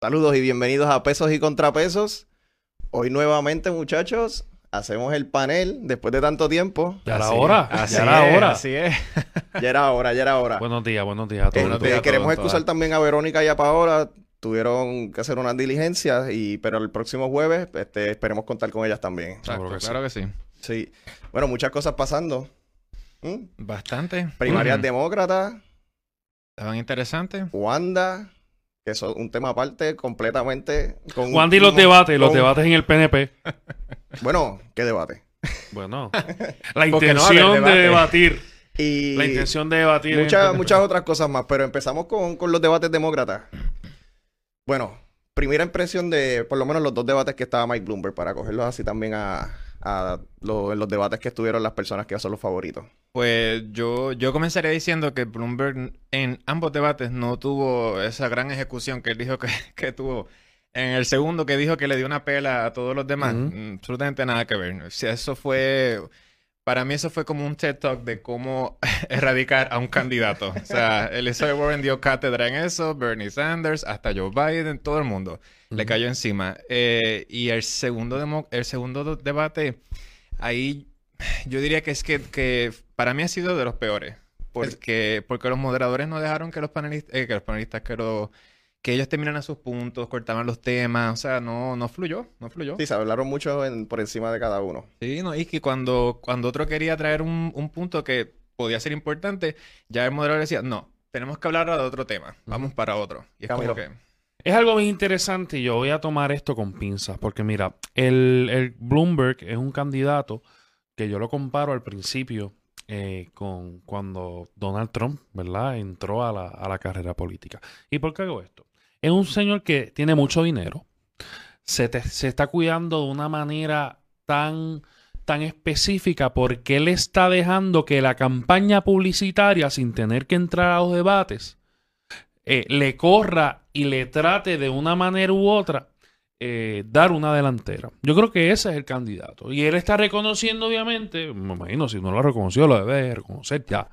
Saludos y bienvenidos a Pesos y Contrapesos. Hoy nuevamente, muchachos, hacemos el panel después de tanto tiempo. Ya era hora, así ya era es, hora. Así es. Ya era hora, ya era hora. Buenos días, buenos días a todos. Este, buenos días a queremos todos, excusar todas. también a Verónica y a Paola. Tuvieron que hacer unas diligencias, y, pero el próximo jueves este, esperemos contar con ellas también. Seguro Exacto, que sí. claro que sí. Sí. Bueno, muchas cosas pasando. ¿Mm? Bastante. Primarias Mm. demócratas, Estaban interesantes. Wanda, que es un tema aparte completamente. Con, Juan y los debates, los debates en el PNP. Bueno, ¿qué debate? Bueno, la no intención de debatir. Y La intención de debatir. muchas, muchas otras cosas más, pero empezamos con, con los debates demócratas. Bueno, primera impresión de por lo menos los dos debates que estaba Mike Bloomberg, para cogerlos así también a, a lo- los debates que estuvieron las personas que son los favoritos. Pues yo, yo comenzaría diciendo que Bloomberg en ambos debates no tuvo esa gran ejecución que él dijo que, que tuvo. En el segundo que dijo que le dio una pela a todos los demás, mm, absolutamente nada que ver. O sea, eso fue, para mí eso fue como un TED Talk de cómo erradicar a un candidato. O sea, Elizabeth Warren dio cátedra en eso, Bernie Sanders, hasta Joe Biden, todo el mundo le cayó encima. Eh, y el segundo, demo- el segundo do- debate, ahí yo diría que es que, que para mí ha sido de los peores. Porque, porque los moderadores no dejaron que los panelistas, eh, que los panelistas, que, los- que ellos terminaran sus puntos, cortaban los temas, o sea, no, no fluyó, no fluyó. Sí, se hablaron mucho en- por encima de cada uno. Sí, no, y que cuando, cuando otro quería traer un, un punto que podía ser importante, ya el moderador decía, no, tenemos que hablar de otro tema, vamos para otro. Y es Camilo. como que... Es algo bien interesante y yo voy a tomar esto con pinzas. Porque mira, el, el Bloomberg es un candidato que yo lo comparo al principio eh, con cuando Donald Trump, ¿verdad? Entró a la, a la carrera política. ¿Y por qué hago esto? Es un señor que tiene mucho dinero, se, te- se está cuidando de una manera tan, tan específica porque él está dejando que la campaña publicitaria, sin tener que entrar a los debates, eh, le corra y le trate de una manera u otra eh, dar una delantera. Yo creo que ese es el candidato. Y él está reconociendo, obviamente, me imagino, si no lo reconoció, lo debe de reconocer ya,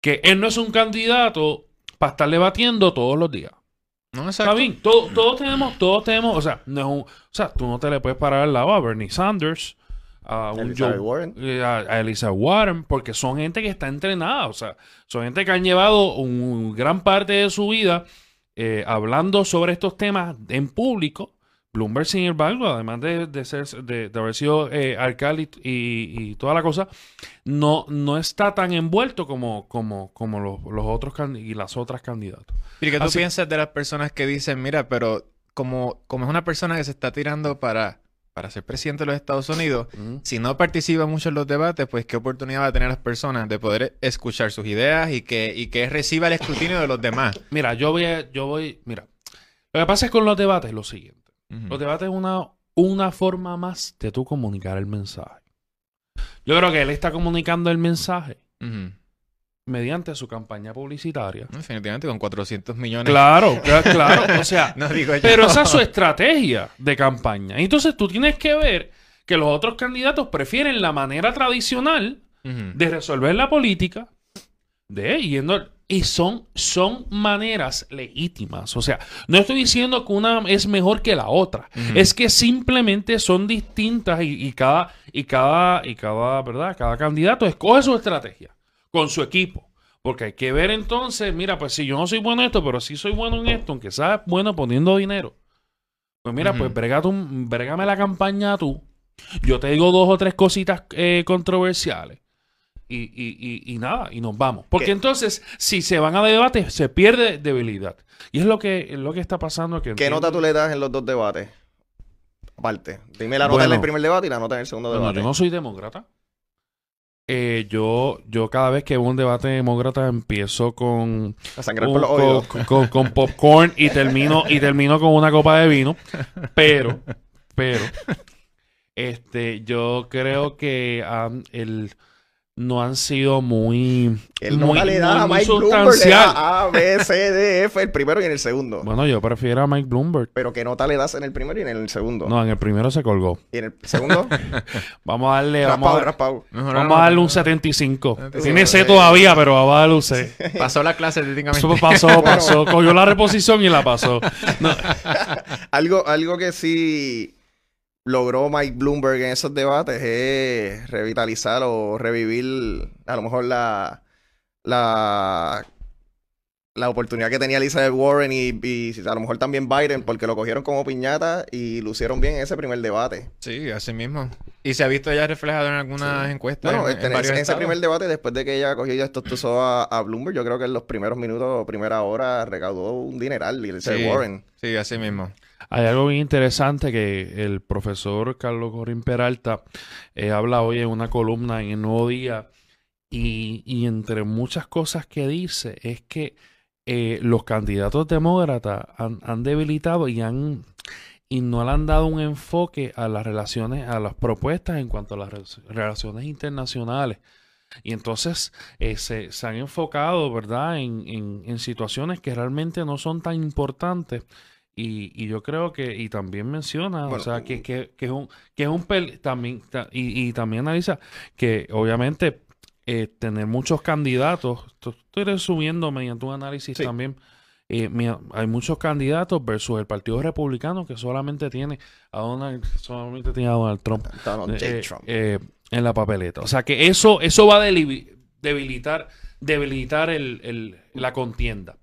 que él no es un candidato para estar debatiendo todos los días. No, Está bien, to- todos tenemos, todos tenemos, o sea, no es un- o sea, tú no te le puedes parar al lado a Bernie Sanders, a un Elizabeth Joe- Warren. eh, a, a Elizabeth Warren, porque son gente que está entrenada, o sea, son gente que han llevado un gran parte de su vida eh, hablando sobre estos temas en público. Bloomberg, sin embargo, además de, de ser, de, de haber sido eh, alcalde y, y- y toda la cosa, no, no está tan envuelto como, como, como los, los otros y las otras candidatas. ¿Y qué tú Así- piensas de las personas que dicen, mira, pero como, como es una persona que se está tirando para, para ser presidente de los Estados Unidos, si no participa mucho en los debates, pues qué oportunidad va a tener las personas de poder escuchar sus ideas y que, y que reciba el escrutinio de los demás? Mira, yo voy, a- yo voy, mira, lo que pasa es con los debates es lo siguiente. Ujú. Los debates es una, una forma más de tú comunicar el mensaje. Yo creo que él está comunicando el mensaje mediante su campaña publicitaria. Definitivamente con 400 millones. Claro, cla- claro, o sea, No digo yo. pero esa es su estrategia de campaña. Entonces tú tienes que ver que los otros candidatos prefieren la manera tradicional de resolver la política de yendo y son son maneras legítimas. O sea no estoy diciendo que una es mejor que la otra. Es que simplemente son distintas y, y cada y cada y cada verdad cada candidato escoge su estrategia con su equipo. Porque hay que ver entonces mira pues si yo no soy bueno en esto pero sí soy bueno en esto aunque sea bueno poniendo dinero pues mira pues brega tú, brégame la campaña tú. Yo te digo dos o tres cositas eh, controversiales y, y, y, nada, y nos vamos. Porque ¿Qué? entonces, si se van a debate, se pierde debilidad. Y es lo que, lo que está pasando. Que ¿Qué entiendo- nota tú le das en los dos debates? Aparte, dime la nota Bueno. en el primer debate y la nota en el segundo debate. yo no soy demócrata. Eh, yo, yo cada vez que veo un debate demócrata empiezo con, A sangrar un- por los con, con- con popcorn y termino, y termino con una copa de vino. Pero, pero, este, yo creo que um, el no han sido muy, Él no muy, le da muy- a Mike Bloomberg, le da A, B, C, D, F, el primero y en el segundo. Bueno, yo prefiero a Mike Bloomberg. Pero ¿qué nota le das en el primero y en el segundo? No, en el primero se colgó. Y en el segundo, Vamos a darle, vamos a, raspado. Mejor vamos no- a darle un 75. 75. Tiene C todavía, pero vamos a darle un C. Pasó la clase técnicamente. Eso pasó, pasó. Cogió la reposición y la pasó. No, Algo, algo que sí logró Mike Bloomberg en esos debates es revitalizar o revivir a lo mejor la, la, la oportunidad que tenía Elizabeth Warren y, y a lo mejor también Biden porque lo cogieron como piñata y lucieron bien en ese primer debate. Sí, así mismo. Y se ha visto ya reflejado en algunas encuestas. Bueno, en, este, en en varios ese primer debate, después de que ella cogió y estostuzó a, a Bloomberg, yo creo que en los primeros minutos primera hora recaudó un dineral Elizabeth Sí. Warren. Sí, así mismo. Hay algo bien interesante que el profesor Carlos Corín Peralta eh, habla hoy en una columna en el Nuevo Día y, y entre muchas cosas que dice es que eh, los candidatos demócratas han, han debilitado y han y no le han dado un enfoque a las relaciones, a las propuestas en cuanto a las re- relaciones internacionales. Y entonces eh, se, se han enfocado, ¿verdad?, en- en situaciones que realmente no son tan importantes. Y, y yo creo que, y también menciona, o sea, que, que, que es un, que es un pel- también, ta- y, y también analiza que obviamente eh, tener muchos candidatos, esto estoy resumiendo mediante un análisis Sí. también, eh, mira, hay muchos candidatos versus el Partido Republicano que solamente tiene a Donald, solamente tiene a Donald Trump Donald eh, Trump. en la papeleta. O sea que eso, eso va a debilitar, debilitar el, el- la contienda.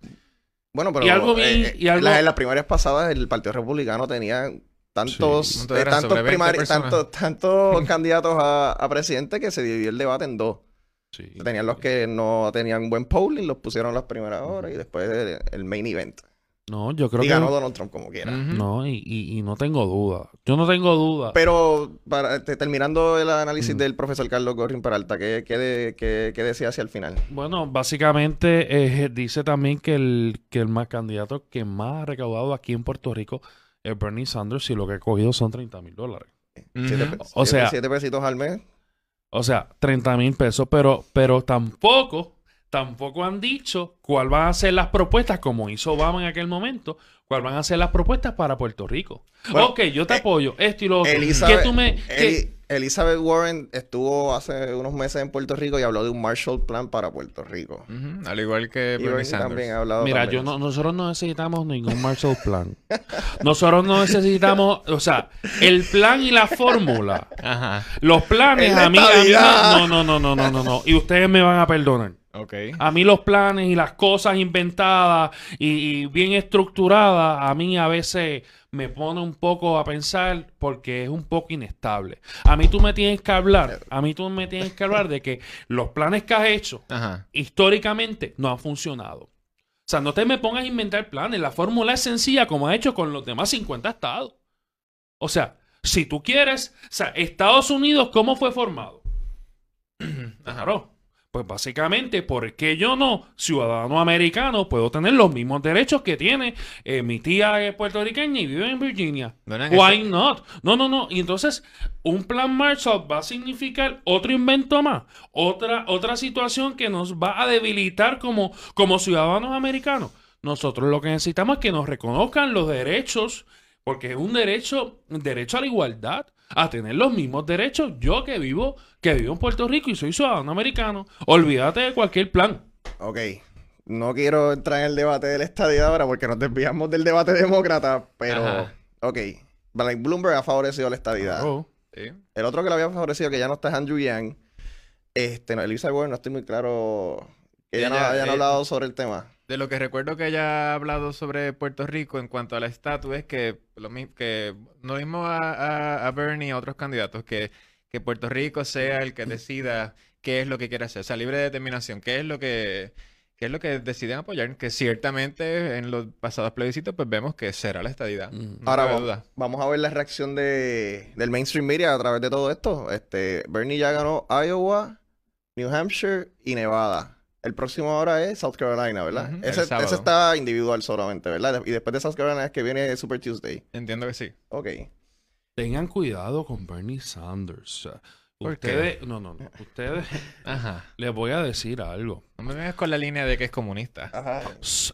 Bueno, pero Y algo eh, bien- eh, y algo- las- en las primarias pasadas el Partido Republicano tenía tantos, Sí, eh, tantos, Sobre 20 primari- personas. tantos, tantos candidatos a, a presidente que se dividió el debate en dos. Sí. Tenían los que no tenían buen polling, los pusieron las primeras horas y después el, el main event. No, yo creo y que ganó Donald Trump como quiera. No, y, y- y no tengo duda. Yo no tengo duda. Pero para, este, terminando el análisis Mm. del profesor Carlos Gorrin Peralta, ¿qué, qué, de- qué- qué decía hacia el final? Bueno, básicamente eh, dice también que el, que el más candidato que más ha recaudado aquí en Puerto Rico es Bernie Sanders y lo que ha cogido son 30 mil dólares. Siete, O siete- sea- siete pesitos al mes. O sea, 30 mil pesos, pero, pero tampoco, tampoco han dicho cuál van a ser las propuestas, como hizo Obama en aquel momento, cuál van a ser las propuestas para Puerto Rico. Bueno, ok, yo te eh, apoyo, esto y lo otro. Elizabeth, ¿Qué tú me, qué- Elizabeth Warren estuvo hace unos meses en Puerto Rico y habló de un Marshall Plan para Puerto Rico. Al igual que Bernie Sanders. también ha hablado. Mira, también. yo no, nosotros no necesitamos ningún Marshall Plan. Nosotros no necesitamos, o sea, el plan y la fórmula. Ajá. Los planes Es la a mí, a mí no, no, no, no, no, no, no. Y ustedes me van a perdonar. Ok. A mí los planes y las cosas inventadas y, y bien estructuradas, a mí a veces me pone un poco a pensar porque es un poco inestable. A mí tú me tienes que hablar, a mí tú me tienes que hablar de que los planes que has hecho Ajá. históricamente no han funcionado. O sea, no te me pongas a inventar planes. La fórmula es sencilla como ha hecho con los demás 50 estados. O sea, si tú quieres, o sea, Estados Unidos, ¿cómo fue formado? Claro. Pues básicamente, ¿por qué yo no, ciudadano americano, puedo tener los mismos derechos que tiene eh, mi tía puertorriqueña y vive en Virginia? Bueno, en Why not? No, no, no. Y entonces, un plan Marshall va a significar otro invento más, otra, otra situación que nos va a debilitar como, como ciudadanos americanos. Nosotros lo que necesitamos es que nos reconozcan los derechos, porque es un derecho, un derecho a la igualdad, a tener los mismos derechos. Yo que vivo, que vivo en Puerto Rico y soy ciudadano americano, olvídate de cualquier plan. Ok. No quiero entrar en el debate de la estadía ahora porque nos desviamos del debate demócrata, pero. Ajá. Ok. Blake Bloomberg ha favorecido la estadidad. Sí. El otro que lo había favorecido, que ya no está, es Andrew Yang. Este, no, Elizabeth Warren, no estoy muy claro. Que ya no Ella, hayan hablado sobre el tema. De lo que recuerdo que ella ha hablado sobre Puerto Rico en cuanto a la estatus es que lo mi- que no mismo a, a, a Bernie y a otros candidatos que, que Puerto Rico sea el que decida qué es lo que quiere hacer, o sea, libre determinación, qué es lo que qué es lo que deciden apoyar, que ciertamente en los pasados plebiscitos pues vemos que será la estadidad. Mm. No Ahora vamos, duda. vamos a ver la reacción de, del mainstream media a través de todo esto. Este, Bernie ya ganó Iowa, New Hampshire y Nevada. El próximo ahora es South Carolina, ¿verdad? Ese, ese está individual solamente, ¿verdad? Y después de South Carolina es que viene Super Tuesday. Entiendo que sí. Ok. Tengan cuidado con Bernie Sanders. ¿Por qué? Ustedes, no, no, no. Ustedes, Ajá. les voy a decir algo. No me vengas con la línea de que es comunista. Ajá.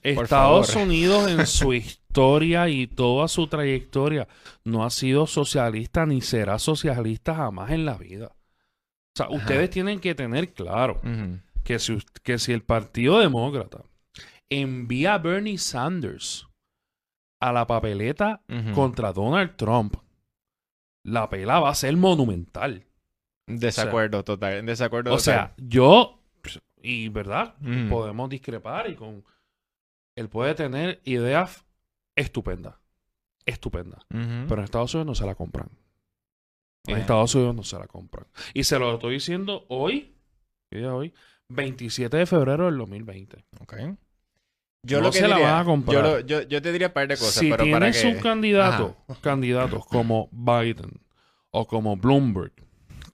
Estados. Unidos en su historia y toda su trayectoria no ha sido socialista ni será socialista jamás en la vida. O sea, ustedes tienen que tener claro Ujú. Que si, que si el Partido Demócrata envía a Bernie Sanders a la papeleta contra Donald Trump, la pela va a ser monumental. Desacuerdo total. En desacuerdo O total. sea, yo, y verdad, podemos discrepar y con... Él puede tener ideas estupendas. Estupendas. Pero en Estados Unidos no se la compran. En Bien. Estados Unidos no se la compran. Y se lo estoy diciendo hoy, ¿qué día es hoy? 27 de febrero del 2020. Ok. Yo No lo que se la diría- van a comprar. Yo, lo- yo, yo te diría un par de cosas, si pero para tienes que... un candidato, candidatos como Biden o como Bloomberg,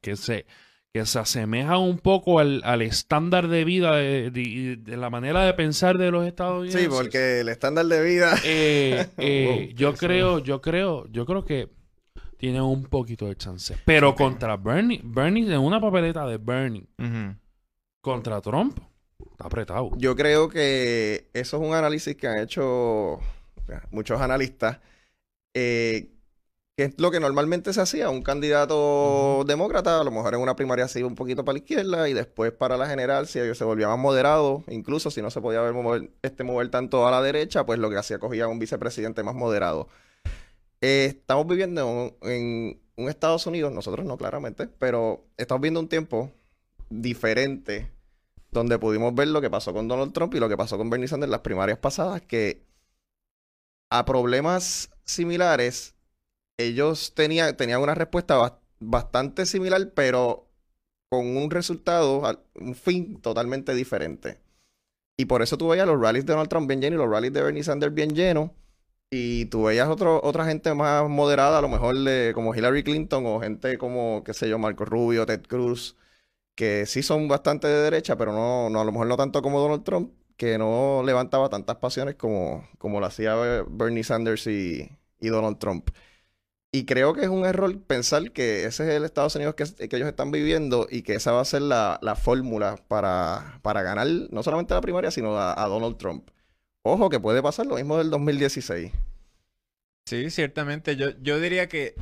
que se, que se asemeja un poco al, al estándar de vida, de, de- de la manera de pensar de los estadounidenses. Sí, porque el estándar de vida. Eh, eh, Wow, yo eso- creo, yo creo, yo creo que tiene un poquito de chance. Pero contra Bernie, Bernie, en una papeleta de Bernie. Contra Trump, está apretado. Yo creo que eso es un análisis que han hecho muchos analistas. eh, que es lo que normalmente se hacía. Un candidato demócrata, a lo mejor en una primaria se iba un poquito para la izquierda y después para la general, si ellos se volvía más moderado, incluso si no se podía ver mover, este, mover tanto a la derecha, pues lo que hacía cogía un vicepresidente más moderado. Eh, estamos viviendo en, un- en un Estados Unidos, nosotros no claramente, pero estamos viendo un tiempo diferente donde pudimos ver lo que pasó con Donald Trump y lo que pasó con Bernie Sanders en las primarias pasadas, que a problemas similares, ellos tenían, una respuesta bas- bastante similar, pero con un resultado, un fin totalmente diferente. Y por eso tú veías los rallies de Donald Trump bien llenos y los rallies de Bernie Sanders bien llenos. Y tú veías otro, otra gente más moderada, a lo mejor como Hillary Clinton o gente como, qué sé yo, Marco Rubio, Ted Cruz, que sí son bastante de derecha, pero no, no a lo mejor no tanto como Donald Trump, que no levantaba tantas pasiones como, como lo hacía Be- Bernie Sanders y, y Donald Trump. Y creo que es un error pensar que ese es el Estados Unidos que, que ellos están viviendo y que esa va a ser la, la fórmula para, para ganar no solamente la primaria, sino a, a Donald Trump. Ojo, que puede pasar lo mismo del 2016. Sí, ciertamente. Yo, yo diría que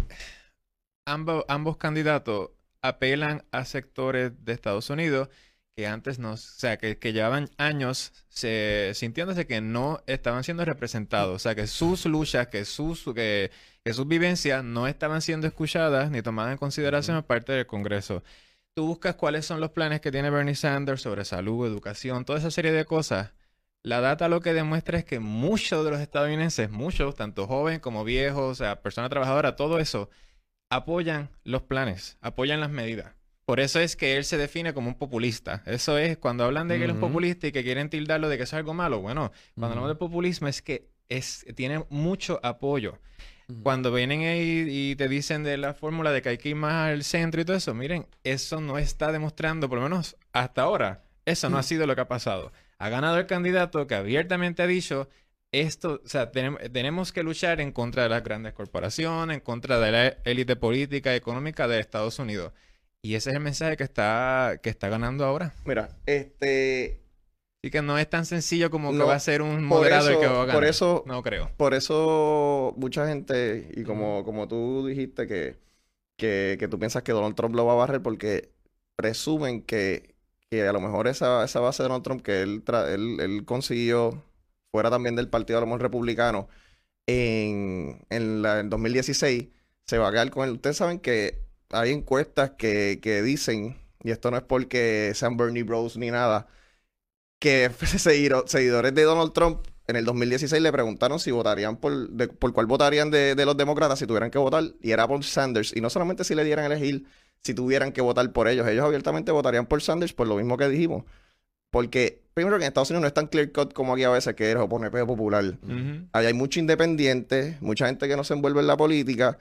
ambos, ambos candidatos apelan a sectores de Estados Unidos que antes no, o sea, que, que llevaban años se, sintiéndose que no estaban siendo representados. O sea, que sus luchas, que sus, que, que sus vivencias no estaban siendo escuchadas ni tomadas en consideración por parte del Congreso. Tú buscas cuáles son los planes que tiene Bernie Sanders sobre salud, educación, toda esa serie de cosas. La data lo que demuestra es que muchos de los estadounidenses, muchos, tanto jóvenes como viejos, o sea, personas trabajadoras, todo eso, apoyan los planes, apoyan las medidas. Por eso es que él se define como un populista. Eso es, cuando hablan de que él es populista y que quieren tildarlo de que eso es algo malo, bueno, cuando hablamos de populismo es que es, tiene mucho apoyo. Cuando vienen ahí y te dicen de la fórmula de que hay que ir más al centro y todo eso, miren, eso no está demostrando, por lo menos hasta ahora, eso no ha sido lo que ha pasado. Ha ganado el candidato que abiertamente ha dicho, esto, o sea, tenem- tenemos que luchar en contra de las grandes corporaciones, en contra de la élite política y económica de Estados Unidos. Y ese es el mensaje que está, que está ganando ahora. Mira, este, Así que no es tan sencillo como que va a ser un moderado el que va a ganar. por eso- No creo. por eso mucha gente, y como, como tú dijiste, que, que, que tú piensas que Donald Trump lo va a barrer porque presumen que, que a lo mejor esa, esa base de Donald Trump que él, tra- él, él consiguió fuera también del partido a lo mejor republicano en, en la, en 2016 se va a quedar con él. Ustedes saben que hay encuestas que, que dicen, y esto no es porque sean Bernie Bros ni nada, que seguido- seguidores de Donald Trump en el 2016 le preguntaron si votarían por, de- por cuál votarían de, de los demócratas si tuvieran que votar, y era por Sanders. Y no solamente si le dieran elegir, si tuvieran que votar por ellos, ellos abiertamente votarían por Sanders por lo mismo que dijimos. Porque, primero que en Estados Unidos no es tan clear cut como aquí a veces que eres o pone popular. Ujú. Ahí hay mucho independiente, mucha gente que no se envuelve en la política.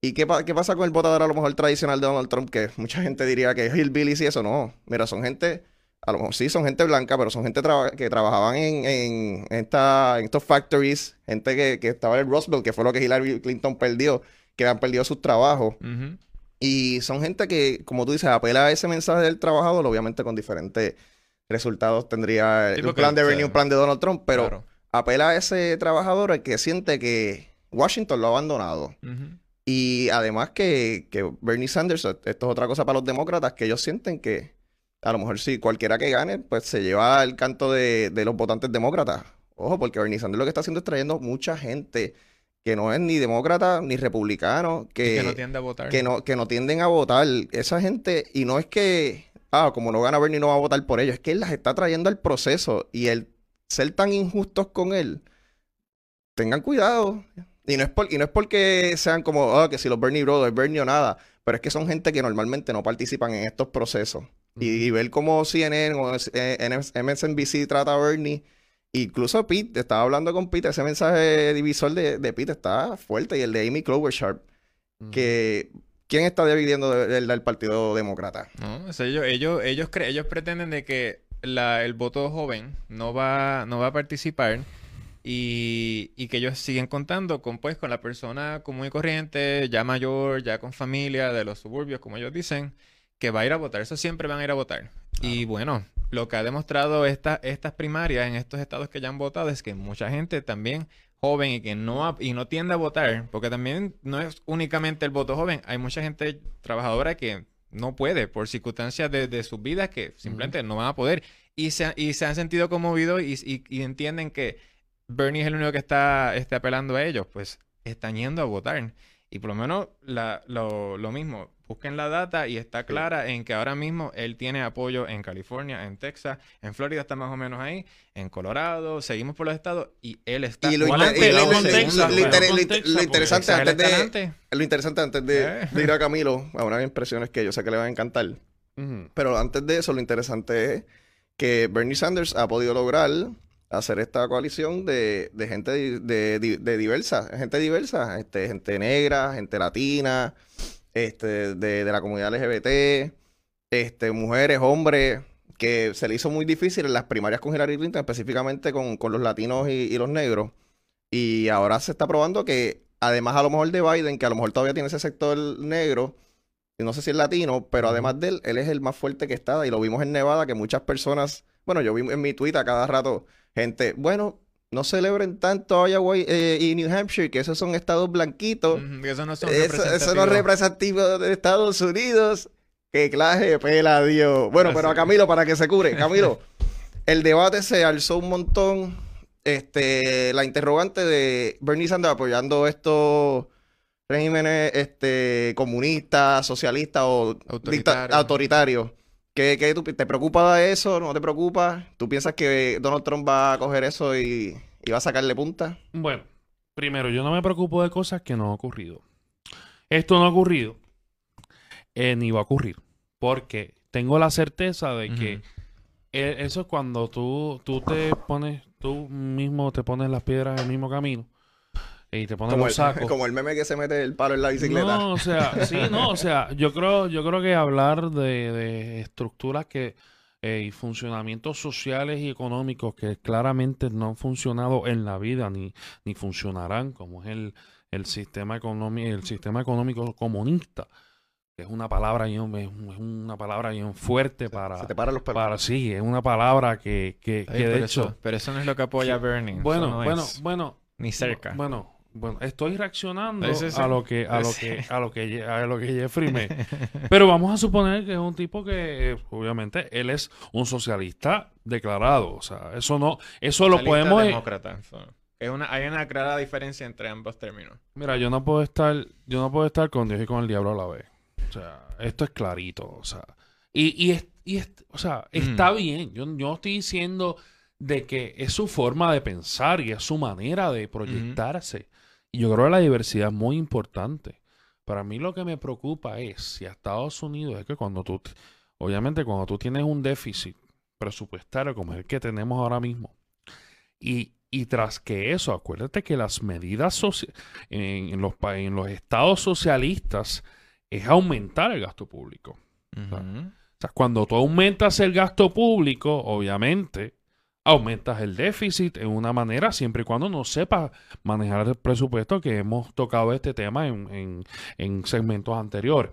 ¿Y qué, pa- qué pasa con el votador a lo mejor tradicional de Donald Trump? Que mucha gente diría que es hillbillies y eso. No, mira, son gente, a lo mejor sí son gente blanca, pero son gente traba- que trabajaban en, en, esta, en estos factories, gente que, que estaba en el Roswell, que fue lo que Hillary Clinton perdió, que han perdido sus trabajos. Ujú. Y son gente que, como tú dices, apela a ese mensaje del trabajador, obviamente con diferentes resultados tendría Sí, un plan de Bernie, un plan de Donald Trump, pero Claro. apela a ese trabajador el que siente que Washington lo ha abandonado. Y además que, que Bernie Sanders, esto es otra cosa para los demócratas, que ellos sienten que a lo mejor si cualquiera que gane, pues se lleva el canto de, de los votantes demócratas. Ojo, porque Bernie Sanders lo que está haciendo es trayendo mucha gente que no es ni demócrata ni republicano, que, que no tiende a votar. que no, que no tienden a votar. Esa gente, y no es que, ah, como no gana Bernie no va a votar por ellos, es que él las está trayendo al proceso y el ser tan injustos con él, tengan cuidado. Y no es, por, y no es porque sean como, ah, que si los Bernie Brothers, Bernie o nada, pero es que son gente que normalmente no participan en estos procesos. Y, y ver cómo CNN o eh, MSNBC trata a Bernie, incluso Pete, estaba hablando con Pete, ese mensaje divisor de, de Pete está fuerte y el de Amy Klobuchar, que ¿quién está dividiendo del Partido Demócrata? No, ellos, ellos, ellos, cre- ellos pretenden de que la- el voto joven no va, no va a participar y, y que ellos siguen contando con, pues, con la persona común y corriente, ya mayor, ya con familia, de los suburbios, como ellos dicen, que va a ir a votar. Eso siempre van a ir a votar. Y bueno, lo que ha demostrado esta- estas primarias en estos estados que ya han votado es que mucha gente también joven y que no y no tiende a votar, porque también no es únicamente el voto joven, hay mucha gente trabajadora que no puede por circunstancias de, de sus vidas que simplemente no van a poder y se, y se han sentido conmovidos y, y- y entienden que Bernie es el único que está, está apelando a ellos, pues están yendo a votar. Y por lo menos la- lo, lo mismo, busquen la data y está clara en que ahora mismo él tiene apoyo en California, en Texas, en Florida está más o menos ahí, en Colorado, seguimos por los estados y él está Y lo, interesante antes está de, lo interesante antes de, de ir a Camilo, a unas impresiones que yo sé que le van a encantar. Pero antes de eso, lo interesante es que Bernie Sanders ha podido lograr hacer esta coalición de, de gente di- de, de- de diversa, gente diversa, este, gente negra, gente latina, este, de, de la comunidad LGBT, este, mujeres, hombres, que se le hizo muy difícil en las primarias con Hillary Clinton, específicamente con, con los latinos y, y los negros. Y ahora se está probando que, además a lo mejor de Biden, que a lo mejor todavía tiene ese sector negro, y no sé si es latino, pero además de él, él es el más fuerte que está. Y lo vimos en Nevada, que muchas personas, bueno, yo vi en mi tweet a cada rato, gente, bueno, no celebren tanto Iowa eh, y New Hampshire, que esos son estados blanquitos. Ujú, que eso no son Eso, eso no es representativos. representativo de Estados Unidos. Que clase de pela, Dios. Bueno, pero a Camilo, para que se cure. Camilo, el debate se alzó un montón. Este, la interrogante de Bernie Sanders apoyando estos regímenes este, comunistas, socialistas o Autoritarios. autoritarios. ¿Qué, qué tú- ¿Te preocupa eso? ¿No te preocupa? ¿Tú piensas que Donald Trump va a coger eso y, y va a sacarle punta? Bueno, primero, yo no me preocupo de cosas que no han ocurrido. Esto no ha ocurrido, eh, ni va a ocurrir, porque tengo la certeza de que eh, eso es cuando tú, tú te pones, tú mismo te pones las piedras en el mismo camino y te pones Como los el, sacos. como el meme que se mete el palo en la bicicleta. No, o sea, sí, no, o sea, yo creo, yo creo que hablar de, de estructuras que eh, y funcionamientos sociales y económicos que claramente no han funcionado en la vida ni, ni funcionarán, como es el, el sistema económico, el sistema económico comunista, que es una palabra bien, es una palabra bien fuerte para, Se te paran los pelos. para sí, es una palabra que, que, Ay, que de pero, hecho, eso, pero eso no es lo que apoya Bernie. eso bueno, no bueno, es bueno, ni cerca. bueno, bueno, estoy reaccionando Sí, sí, sí. a lo que a lo Sí. que a lo que a lo que Jeffrey me pero vamos a suponer que es un tipo que obviamente él es un socialista declarado, o sea, eso no eso lo podemos eh, demócrata. es una, hay una clara diferencia entre ambos términos. Mira, yo no puedo estar yo no puedo estar con Dios y con el diablo a la vez. O sea, esto es clarito, o sea, y y, es- y es- o sea, está Mm. bien. Yo, yo no estoy diciendo de que es su forma de pensar y es su manera de proyectarse. Y yo creo que la diversidad es muy importante. Para mí lo que me preocupa es si a Estados Unidos es que cuando tú, obviamente cuando tú tienes un déficit presupuestario como el que tenemos ahora mismo, y, y tras que eso, acuérdate que las medidas en, los, en los estados socialistas es aumentar el gasto público. O sea, cuando tú aumentas el gasto público, obviamente, aumentas el déficit en una manera siempre y cuando no sepas manejar el presupuesto, que hemos tocado este tema en, en- en segmentos anteriores.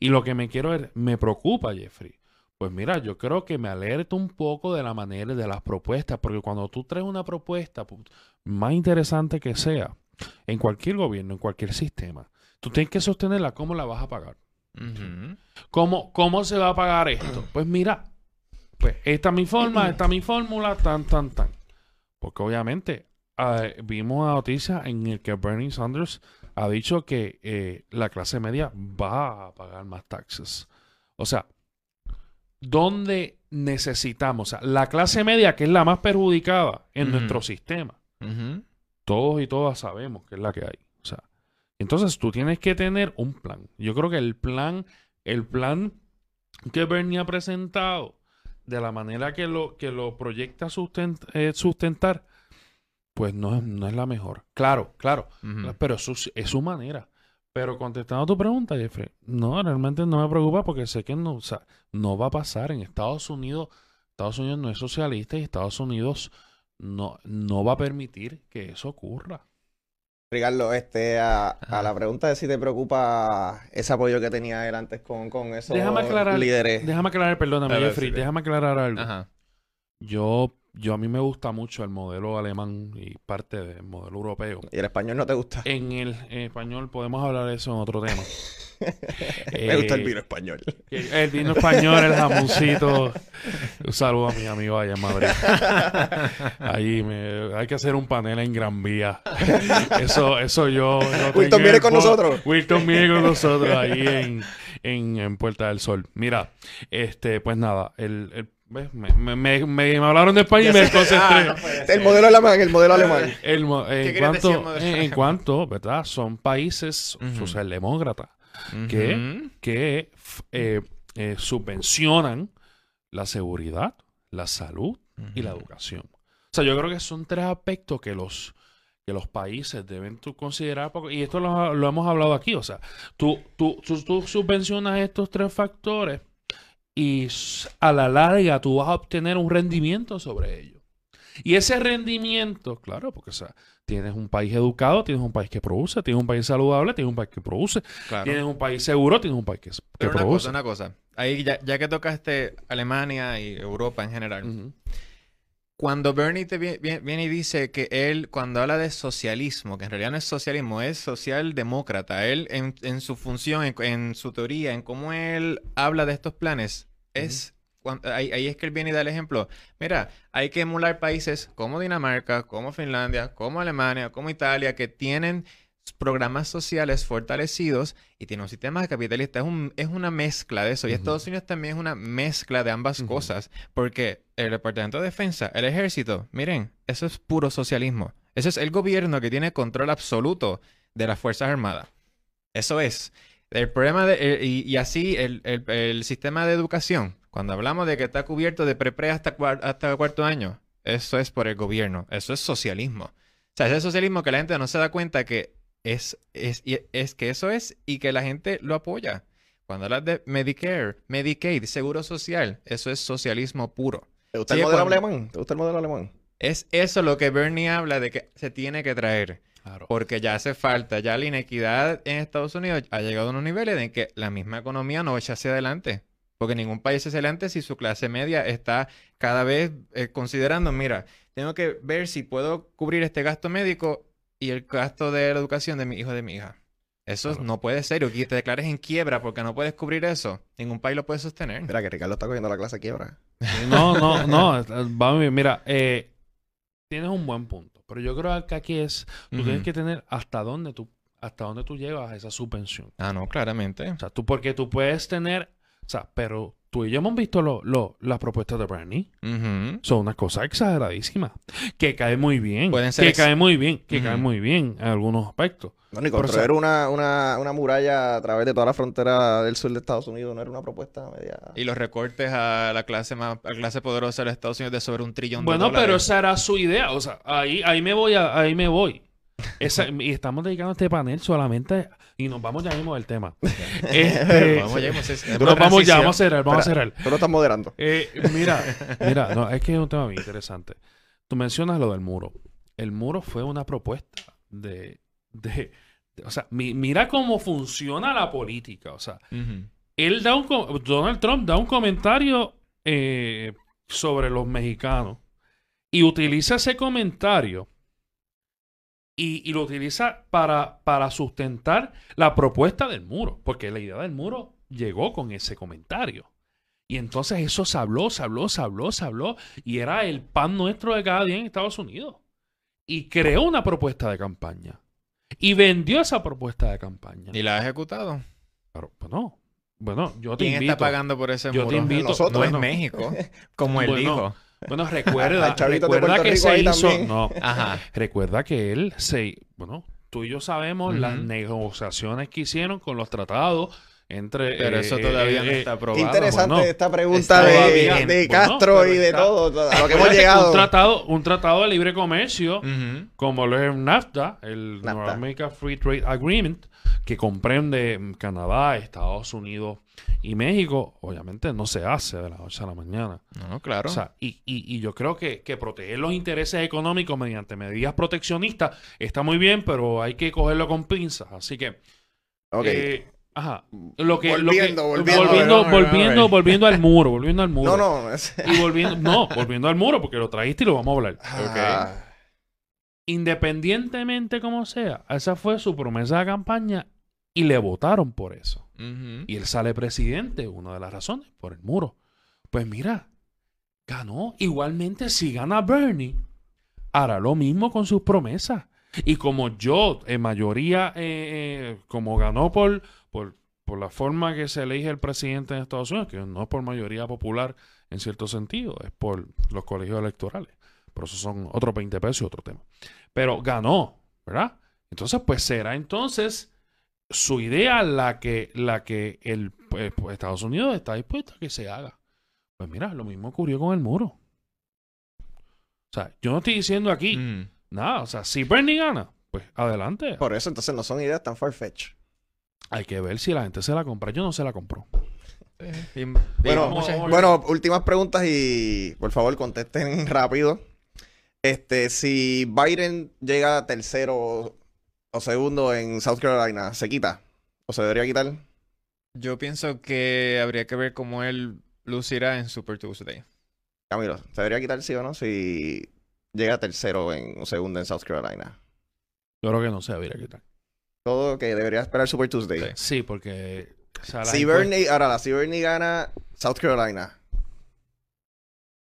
Y lo que me quiero ver, me preocupa, Jeffrey. Pues mira, yo creo que me alerta un poco de la manera de las propuestas, porque cuando tú traes una propuesta, pu- más interesante que sea, en cualquier gobierno, en cualquier sistema, tú tienes que sostenerla, ¿cómo la vas a pagar? ¿Cómo, ¿Cómo se va a pagar esto? Pues mira, pues esta es mi forma, esta es mi fórmula, tan, tan, tan. Porque obviamente ah, vimos una noticia en el que Bernie Sanders ha dicho que eh, la clase media va a pagar más taxes. O sea, ¿dónde necesitamos? O sea, la clase media, que es la más perjudicada en nuestro sistema todos y todas sabemos que es la que hay. O sea, entonces tú tienes que tener un plan. Yo creo que el plan, el plan que Bernie ha presentado, de la manera que lo, que lo proyecta sustent- eh, sustentar, pues no es, no es la mejor. Claro, claro, pero eso es, es su manera. Pero contestando a tu pregunta, Jeffrey, no, realmente no me preocupa porque sé que no, o sea, no va a pasar en Estados Unidos. Estados Unidos no es socialista y Estados Unidos no, no va a permitir que eso ocurra. Ricardo, este, a, a la pregunta de si te preocupa ese apoyo que tenía él antes con, con esos Déjame aclarar, líderes. déjame aclarar, perdóname, Jeffrey, déjame aclarar algo. Ajá. Yo, yo a mí me gusta mucho el modelo alemán y parte del modelo europeo. Y el español no te gusta. En el en español podemos hablar de eso en otro tema. Me gusta el Eh, vino español. El vino español, el jamoncito. Un saludo a mis amigos allá en Madrid. Ahí me, hay que hacer un panel en Gran Vía. Eso, eso yo. Wilton en viene con nosotros. Wilton viene con nosotros ahí en, en, en Puerta del Sol. Mira, este, pues nada, el, el- ¿ves? Me, me, me, me- me hablaron de España y me concentré. Ah, no. El modelo alemán, el modelo alemán. El mo- en, cuanto, modelo? en, en cuanto, ¿verdad? Son países Ujú. socialdemócratas ¿Qué? Ujú. que f- eh, eh, subvencionan la seguridad, la salud y la educación. O sea, yo creo que son tres aspectos que los, que los países deben tú considerar. porque- y esto lo, lo hemos hablado aquí. O sea, tú, tú, tú, tú subvencionas estos tres factores y a la larga tú vas a obtener un rendimiento sobre ellos. Y ese rendimiento, claro, porque o sea, tienes un país educado, tienes un país que produce, tienes un país saludable, tienes un país que produce, Claro. tienes un país seguro, tienes un país que, que Pero una produce. cosa, una cosa. Ahí, ya, ya que tocaste Alemania y Europa en general. Cuando Bernie te vi- vi- viene y dice que él, cuando habla de socialismo, que en realidad no es socialismo, es socialdemócrata, él en, en su función, en, en su teoría, en cómo él habla de estos planes, es... cuan- Ahí, ahí es que él viene y da el ejemplo. Mira, hay que emular países como Dinamarca, como Finlandia, como Alemania, como Italia, que tienen programas sociales fortalecidos y tienen un sistema capitalista. Es, un, es una mezcla de eso. Y Ujú. Estados Unidos también es una mezcla de ambas cosas. Porque el Departamento de Defensa, el ejército, miren, eso es puro socialismo. Eso es el gobierno que tiene control absoluto de las Fuerzas Armadas. Eso es. El problema de, eh, y, y así el, el- el sistema de educación, cuando hablamos de que está cubierto de pre-pre hasta, cuar- hasta cuarto año, eso es por el gobierno. Eso es socialismo. O sea, ese socialismo que la gente no se da cuenta que es, es, y- es que eso es y que la gente lo apoya. Cuando hablas de Medicare, Medicaid, Seguro Social, eso es socialismo puro. ¿Te gusta Sí, el modelo cuando- alemán? ¿Te gusta el modelo alemán? Es eso lo que Bernie habla de que se tiene que traer. Claro. Porque ya hace falta, ya la inequidad en Estados Unidos ha llegado a unos niveles en que la misma economía no echa hacia adelante. Porque ningún país es adelante si su clase media está cada vez eh, considerando, mira, tengo que ver si puedo cubrir este gasto médico y el gasto de la educación de mi hijo o de mi hija. Eso Claro. no puede ser. O que te declares en quiebra porque no puedes cubrir eso. Ningún país lo puede sostener. Mira que Ricardo está cogiendo la clase a quiebra. No, no, no. Vamos, bien. mira, eh, tienes un buen punto. Pero yo creo que aquí es, tú tienes que tener hasta dónde tú, hasta dónde tú llevas a esa subvención. Ah, no, claramente. O sea, tú, porque tú puedes tener, o sea, pero tú y yo hemos visto lo, lo- las propuestas de Bernie. Ujú. Son una cosa exageradísima. Que cae muy bien. Pueden ser que ex- cae muy bien. Que cae muy bien en algunos aspectos. No, ni Pero, o sea- construir una, una, una muralla a través de toda la frontera del sur de Estados Unidos no era una propuesta media... Y los recortes a la clase más, a la clase poderosa de los Estados Unidos de sobre un trillón de Bueno, dólares. pero esa era su idea. O sea, ahí, ahí me voy, a- ahí me voy. Esa- y estamos dedicando este panel solamente y nos vamos ya mismo del tema. Este, Vamos, ya hemos- es- es nos vamos ya, vamos a cerrar, vamos a cerrar. Tú lo estás moderando. Eh, mira, mira, no, es que es un tema bien interesante. Tú mencionas lo del muro. El muro fue una propuesta de, de, O sea, mi- mira cómo funciona la política. O sea, él da un Donald Trump da un comentario eh, sobre los mexicanos y utiliza ese comentario y, y lo utiliza para, para sustentar la propuesta del muro, porque la idea del muro llegó con ese comentario. Y entonces eso se habló, se habló, se habló, se habló, y era el pan nuestro de cada día en Estados Unidos. Y creó una propuesta de campaña. Y vendió esa propuesta de campaña. ¿Y la ha ejecutado? Pero, bueno, bueno, yo te ¿Quién invito. está pagando por ese Yo te muro? invito. Nosotros. No bueno, es México, como él Bueno, dijo. Bueno, recuerda, recuerda que Rico se hizo. también. No, Ajá. recuerda que él se. Bueno, tú y yo sabemos las negociaciones que hicieron con los tratados entre. Pero eh, eso eh, todavía no eh, está Qué aprobado. interesante bueno, esta pregunta de, de Castro y de está- todo, a lo que hemos llegado. Un tratado, un tratado de libre comercio, como lo es el NAFTA, el NAFTA. North America Free Trade Agreement, que comprende Canadá, Estados Unidos y México, obviamente no se hace de la noche a la mañana. No, claro. O sea, y, y- y yo creo que, que proteger los intereses económicos mediante medidas proteccionistas está muy bien, pero hay que cogerlo con pinzas. Así que, Ok. eh, ajá. Lo que, lo Volviendo, que- volviendo. volviendo, ver, a volviendo, al muro, volviendo al muro. no, no. es- Y volviendo, no, volviendo al muro, porque lo trajiste y lo vamos a hablar. Ah, Independientemente como sea, esa fue su promesa de campaña y le votaron por eso. Y él sale presidente, una de las razones, por el muro. Pues mira, ganó. Igualmente, si gana Bernie, hará lo mismo con sus promesas. Y como yo, en mayoría, eh, eh, como ganó por, por, por la forma que se elige el presidente en Estados Unidos, que no es por mayoría popular en cierto sentido, es por los colegios electorales. Por eso son otros 20 pesos y otro tema. Pero ganó, ¿verdad? Entonces, pues será entonces su idea la que, la que el pues, pues, Estados Unidos está dispuesto a que se haga. Pues mira, lo mismo ocurrió con el muro. O sea, yo no estoy diciendo aquí Ujú. nada. O sea, si Bernie gana, pues adelante. Por eso entonces no son ideas tan far-fetched. Hay que ver si la gente se la compra. Yo no se la y Bueno, últimas preguntas y por favor contesten rápido. Este, si Biden llega tercero o segundo en South Carolina, ¿se quita? ¿O se debería quitar? Yo pienso que habría que ver cómo él lucirá en Super Tuesday. Camilo, ¿se debería quitar sí o no? Si llega tercero en, o segundo en South Carolina. Yo creo que no se debería quitar. Todo que debería esperar Super Tuesday. Sí. Sí, porque... o sea, las Si Bernie, ahora, la- si Bernie gana South Carolina,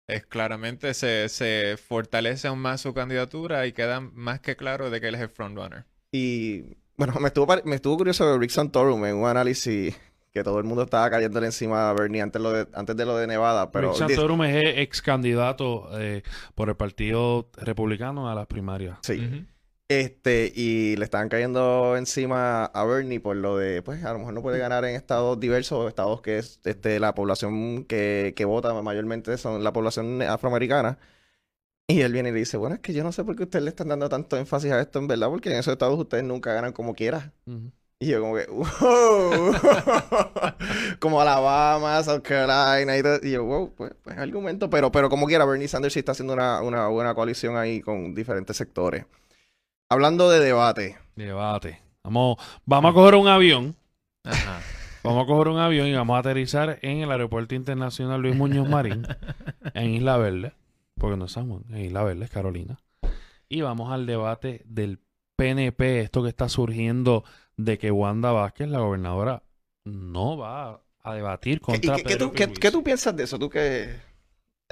Es claramente se, se fortalece aún más su candidatura y queda más que claro de que él es el frontrunner. Y bueno, me estuvo, me estuvo curioso de Rick Santorum en un análisis que todo el mundo estaba cayéndole encima a Bernie antes, lo de, antes de lo de Nevada, pero Rick Santorum es ex candidato eh, por el Partido Republicano a las primarias. sí. Este, y le estaban cayendo encima a Bernie por lo de, pues, a lo mejor no puede ganar en estados diversos, estados que es, este, la población que, que vota mayormente son la población afroamericana. Y él viene y le dice, bueno, es que yo no sé por qué ustedes le están dando tanto énfasis a esto, en verdad, porque en esos estados ustedes nunca ganan como quieran. Ujú. Y yo como que, wow. como Alabama, South Carolina y todo. Y yo, wow, pues, pues argumento. Pero, pero como quiera, Bernie Sanders sí está haciendo una, una buena coalición ahí con diferentes sectores. Hablando de debate. Debate. Vamos, vamos a coger un avión. Ajá. Vamos a coger un avión y vamos a aterrizar en el Aeropuerto Internacional Luis Muñoz Marín, en Isla Verde, porque no es San Juan, en Isla Verde, es Carolina. Y vamos al debate del PNP, esto que está surgiendo de que Wanda Vázquez, la gobernadora, no va a debatir ¿Qué, y contra qué- qué Pedro tú, qué- Pierluisi. qué tú piensas de eso? Tú que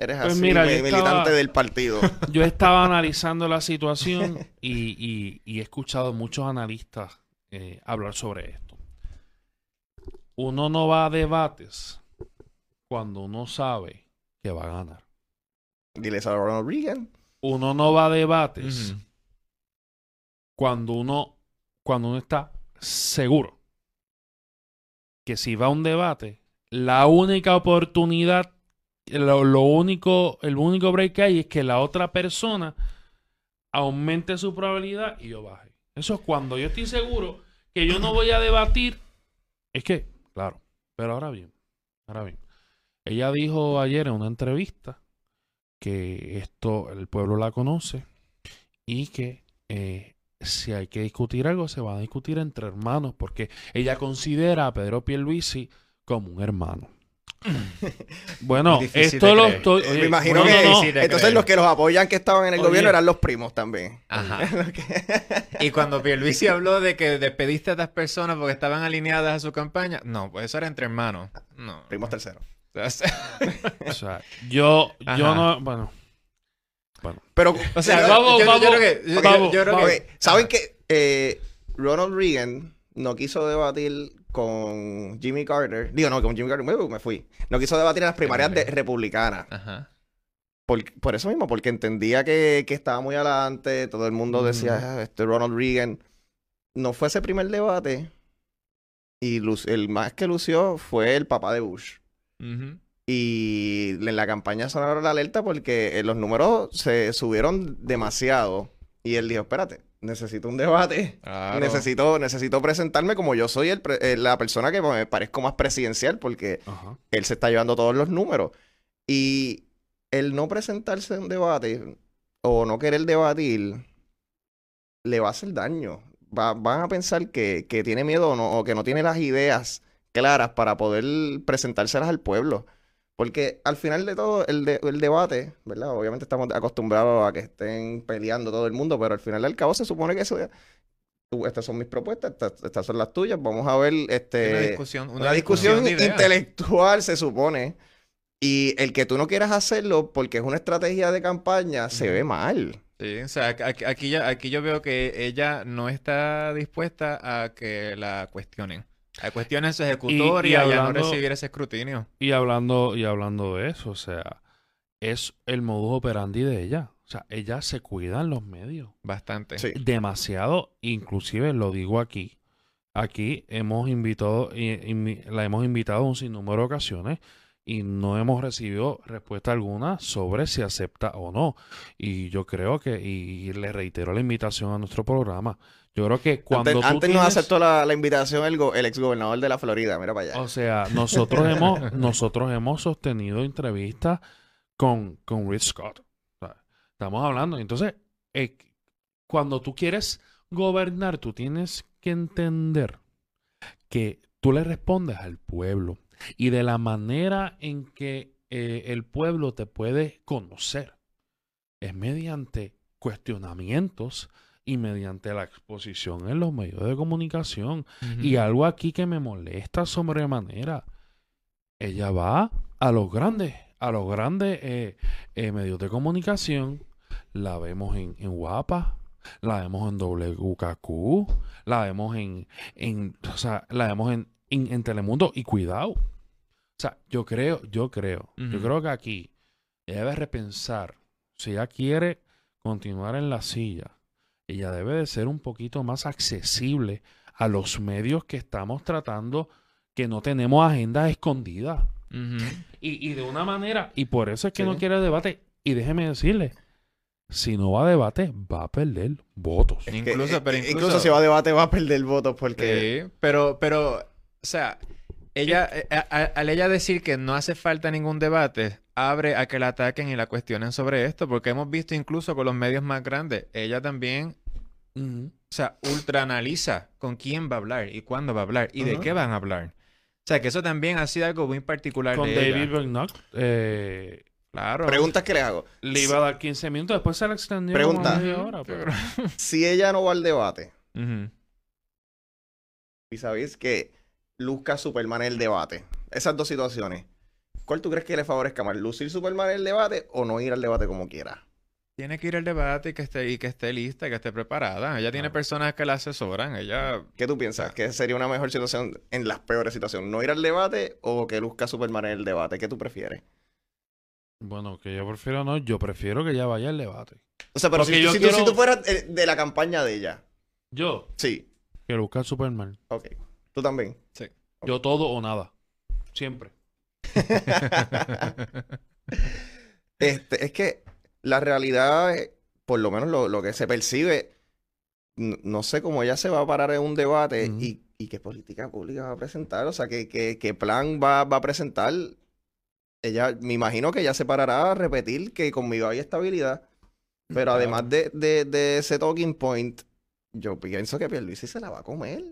eres Pues así, mira, mi- yo estaba- militante del partido. Yo estaba analizando la situación y, y- y he escuchado muchos analistas eh, hablar sobre esto. Uno no va a debates cuando uno sabe que va a ganar. Diles a Ronald Reagan. Uno no va a debates cuando uno cuando uno está seguro que si va a un debate, la única oportunidad, lo, lo único, el único break que hay es que la otra persona aumente su probabilidad y yo baje. Eso es cuando yo estoy seguro que yo no voy a debatir. Es que, claro, pero ahora bien, ahora bien. Ella dijo ayer en una entrevista que esto el pueblo la conoce y que eh, si hay que discutir algo, se va a discutir entre hermanos, porque ella considera a Pedro Pierluisi como un hermano. bueno, esto lo estoy... Eh, oye, me imagino no, que no, no. Sí, de entonces creer. los que los apoyan que estaban en el Oye. gobierno eran los primos también. Ajá. Y cuando Pierluisi habló de que despediste a estas personas porque estaban alineadas a su campaña, no, pues eso era entre hermanos. No. Primos terceros. O sea, O sea, yo, yo Ajá. no... Bueno, Pero, O sea, vamos, yo, yo vamos, creo que, yo- vamos, yo creo que- ok, ¿saben que eh, Ronald Reagan no quiso debatir con Jimmy Carter? Digo, no, con Jimmy Carter, me fui. No quiso debatir en las primarias de, republicanas. Ajá. Por, por eso mismo, porque entendía que, que estaba muy adelante, todo el mundo decía, Ujú. "Ah, este Ronald Reagan. No fue ese primer debate. Y lu- el más que lució fue el papá de Bush. Y en la campaña sonaron la alerta porque eh, los números se subieron demasiado. Y él dijo, espérate, necesito un debate. Claro. Necesito, necesito presentarme como yo soy el pre- eh, la persona que me parezco más presidencial porque ajá. él se está llevando todos los números. Y el no presentarse en un debate o no querer debatir le va a hacer daño. Va- van a pensar que, que tiene miedo o, no- o que no tiene las ideas claras para poder presentárselas al pueblo. Porque al final de todo, el, de- el debate, ¿verdad? Obviamente estamos acostumbrados a que estén peleando todo el mundo, pero al final del cabo se supone que eso... estas son mis propuestas, estas, estas son las tuyas, vamos a ver este, Una discusión, una discusión intelectual, se supone. Y el que tú no quieras hacerlo porque es una estrategia de campaña, se ve mal. Sí, o sea, aquí, aquí, ya- aquí yo veo que ella no está dispuesta a que la cuestionen. A cuestionen su ejecutoria y, a no hablando- recibir ese escrutinio. Y hablando, y hablando de eso, o sea, es el modus operandi de ella. O sea, ella se cuida en los medios. Bastante. Sí. Demasiado, inclusive lo digo aquí. Aquí hemos invitado, i- invi- la hemos invitado un sinnúmero de ocasiones y no hemos recibido respuesta alguna sobre si acepta o no. Y yo creo que, y le reitero la invitación a nuestro programa. Yo creo que cuando antes tú antes nos tienes- aceptó la, la invitación el, go- el exgobernador de la Florida, mira para allá. O sea, nosotros hemos, nosotros hemos sostenido entrevistas con, con Rick Scott. O sea, estamos hablando. Entonces, eh, cuando tú quieres gobernar, tú tienes que entender que tú le respondes al pueblo y de la manera en que eh, el pueblo te puede conocer es mediante cuestionamientos y mediante la exposición en los medios de comunicación. Y algo aquí que me molesta sobremanera. Ella va a los grandes, a los grandes eh, eh, medios de comunicación. La vemos en, en Guapa, la vemos en WKQ, la vemos en, en o sea, la vemos en, en, en Telemundo. Y cuidado. O sea, yo creo, yo creo, yo creo que aquí ella debe repensar. Si ella quiere continuar en la silla, ella debe de ser un poquito más accesible a los medios que estamos tratando, que no tenemos agendas escondidas. Y, y de una manera, y por eso es que Sí. no quiere debate. Y déjeme decirle, si no va a debate, va a perder votos. Es que, incluso, pero eh, incluso- si va a debate va a perder votos porque... Sí, pero, pero, o sea, ella, eh, a- a- al ella decir que no hace falta ningún debate, abre a que la ataquen y la cuestionen sobre esto, porque hemos visto incluso con los medios más grandes, ella también, Ujú. o sea, ultra analiza con quién va a hablar y cuándo va a hablar y de qué van a hablar. O sea, que eso también ha sido algo muy particular Con de David ella. Bernock, eh, Claro. Preguntas que le hago. le iba a dar 15 minutos, después se le extendió Pregunta. media hora. pero- Si ella no va al debate, y sabéis que luzca Superman en el debate, esas dos situaciones, ¿cuál tú crees que le favorezca más? ¿Lucir Superman en el debate o no ir al debate como quiera? Tiene que ir al debate y que esté, y que esté lista, que esté preparada. Ella tiene Claro. personas que la asesoran. Ella ¿Qué tú piensas? ¿Que sería una mejor situación en las peores situaciones? ¿No ir al debate o que luzca Superman en el debate? ¿Qué tú prefieres? Bueno, que yo prefiero no, yo prefiero que ella vaya al debate. O sea, pero si, yo si tú, quiero- si tú fueras eh, de la campaña de ella, Yo, sí, que buscar Superman. ok. Tú también. Yo todo o nada. Siempre. Este, es que la realidad, por lo menos lo, lo que se percibe, no sé cómo ella se va a parar en un debate y, y qué política pública va a presentar, o sea, qué, qué, qué plan va, va a presentar. Ella, me imagino que ella se parará a repetir que conmigo hay estabilidad, pero Claro. además de, de, de ese talking point, yo pienso que Pierluisi se la va a comer.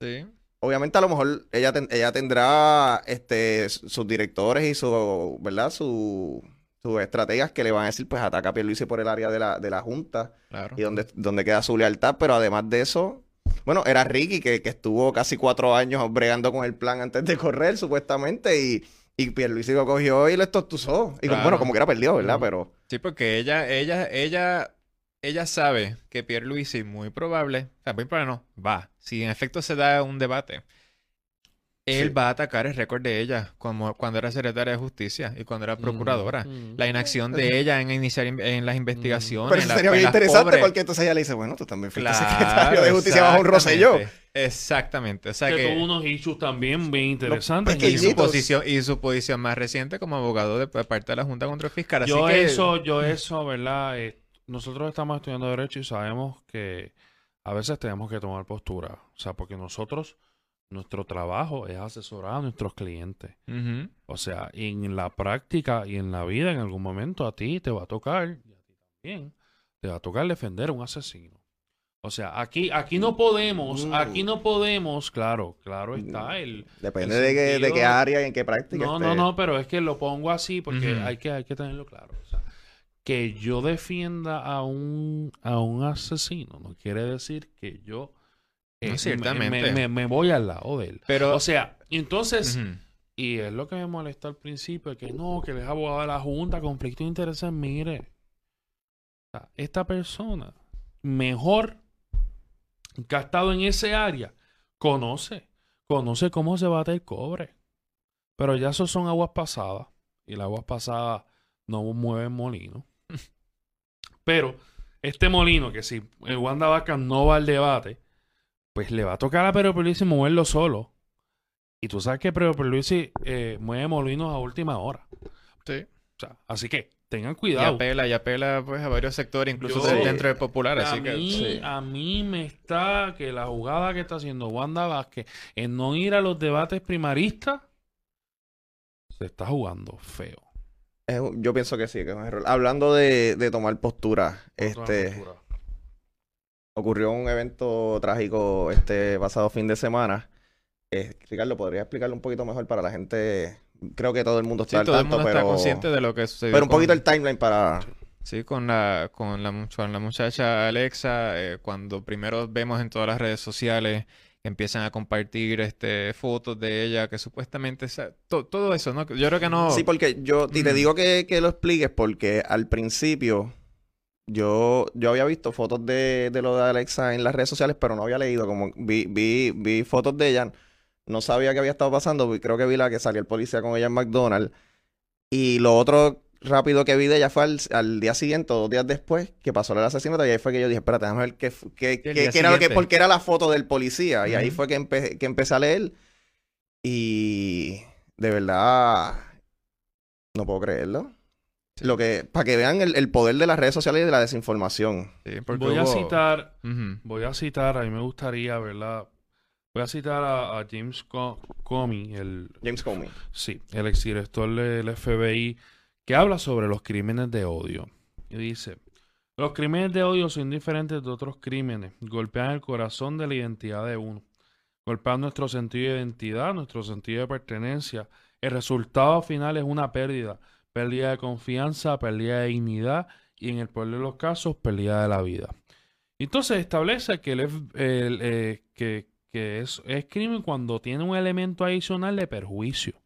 Sí. Obviamente a lo mejor ella, ten- ella tendrá este, sus directores y su, ¿verdad? Su, sus estrategas que le van a decir, pues ataca a Pierluisi por el área de la, de la Junta Claro. y donde, donde queda su lealtad, pero además de eso, bueno, era Ricky que, que estuvo casi cuatro años bregando con el plan antes de correr, supuestamente, y, y Pierluisi lo cogió y lo estostuzó. Y como- bueno, como que era perdido, ¿verdad? Pero Sí, porque ella, ella, ella, ella sabe que Pierluisi muy probable, o sea, muy probable no, va. Si en efecto se da un debate, él Sí. va a atacar el récord de ella como cuando era secretaria de justicia y cuando era procuradora. Mm. La inacción de ella en iniciar in- en las investigaciones. Pero eso sería en bien interesante pobres. porque entonces ella le dice, bueno, tú también fuiste Claro, secretario de justicia bajo un Rosselló. exactamente. Exactamente. O sea que, que, tuvo unos issues también bien interesantes. y, su posición, y su posición más reciente como abogado de de parte de la Junta contra el Fiscal. Así yo que, eso, yo eso, ¿verdad? Eh, nosotros estamos estudiando Derecho y sabemos que a veces tenemos que tomar postura. O sea, porque nosotros, nuestro trabajo es asesorar a nuestros clientes. O sea, en la práctica y en la vida, en algún momento a ti te va a tocar, y a ti también, te va a tocar defender a un asesino. O sea, aquí, aquí no podemos, Mm. aquí no podemos, claro, claro está el... Depende El de, qué, de qué área y en qué práctica No, esté. no, no, pero es que lo pongo así porque hay, que, hay que tenerlo claro. Que yo defienda a un, a un asesino no quiere decir que yo eh, No, ciertamente. me, me- me voy al lado de él. Pero, O sea, entonces, y es lo que me molesta al principio, que no, que él es abogado de la Junta, conflicto de intereses, mire. esta persona, mejor que ha estado en ese área, conoce, conoce cómo se bate el cobre. Pero ya eso son aguas pasadas. Y las aguas pasadas no mueven molino. Pero este molino, que si el Wanda Vaca no va al debate, pues le va a tocar a Pedro Pierluisi moverlo solo. Y tú sabes que Pedro Pierluisi eh, mueve molinos a última hora. Sí. O sea, así que tengan Y cuidado. apela, y apela pues a varios sectores, incluso Yo- de- dentro del popular, a, así que mí, sí. a mí me está que la jugada que está haciendo Wanda Vázquez en no ir a los debates primaristas se está jugando feo. Es un- yo pienso que sí, que es un error. Hablando de, de tomar postura, este, postura. ocurrió un evento trágico este pasado fin de semana. Eh, Ricardo, ¿podría explicarlo un poquito mejor para la gente? Creo que todo el mundo sí, está al todo el tanto, está pero, consciente de lo que sucedió pero un con- poquito el timeline para... Sí, con la, con la, con la muchacha Alexa, eh, cuando primero vemos en todas las redes sociales empiezan a compartir este, fotos de ella, que supuestamente, to- todo eso, ¿no? Yo creo que no... Sí, porque yo, y te digo que, que lo expliques porque al principio yo, yo había visto fotos de, de lo de Alexa en las redes sociales, pero no había leído, como vi, vi, vi fotos de ella, no sabía qué había estado pasando, creo que vi la que salió el policía con ella en McDonald's, y lo otro rápido que vi de ella fue al, al día siguiente o dos días después que pasó el asesinato, y ahí fue que yo dije, espérate, déjame ver qué, qué, qué- era lo que, porque era la foto del policía, y ahí fue que, empe- que empecé a leer, y de verdad... No puedo creerlo. Sí. Lo que, para que vean el, el poder de las redes sociales y de la desinformación. Sí, Voy a citar, voy a citar, a mí me gustaría, ¿verdad? Voy a citar a, a James Co- Comey, el, James Comey. Sí, el exdirector del FBI, que habla sobre los crímenes de odio. Y dice, los crímenes de odio son diferentes de otros crímenes, golpean el corazón de la identidad de uno, golpean nuestro sentido de identidad, nuestro sentido de pertenencia. El resultado final es una pérdida, pérdida de confianza, pérdida de dignidad y en el peor de los casos, pérdida de la vida. Entonces establece que, el el, eh, que, es crimen cuando tiene un elemento adicional de perjuicio.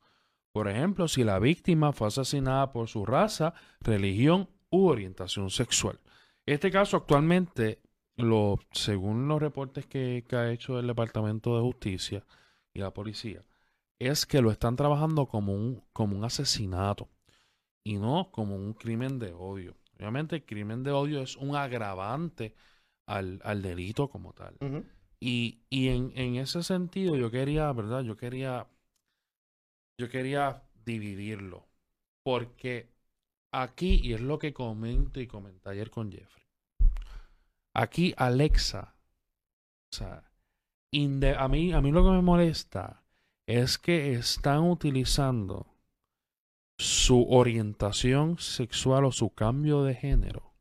Por ejemplo, si la víctima fue asesinada por su raza, religión u orientación sexual. Este caso actualmente, lo, según los reportes que, que ha hecho el Departamento de Justicia y la policía, es que lo están trabajando como un, como un asesinato y no como un crimen de odio. Obviamente el crimen de odio es un agravante al, al delito como tal. Y, y en, en ese sentido yo quería, ¿verdad? Yo quería, yo quería dividirlo. Porque aquí, y es lo que comento y comenté ayer con Jeffrey, aquí Alexa, o sea, a, mí, a mí lo que me molesta es que están utilizando su orientación sexual o su cambio de género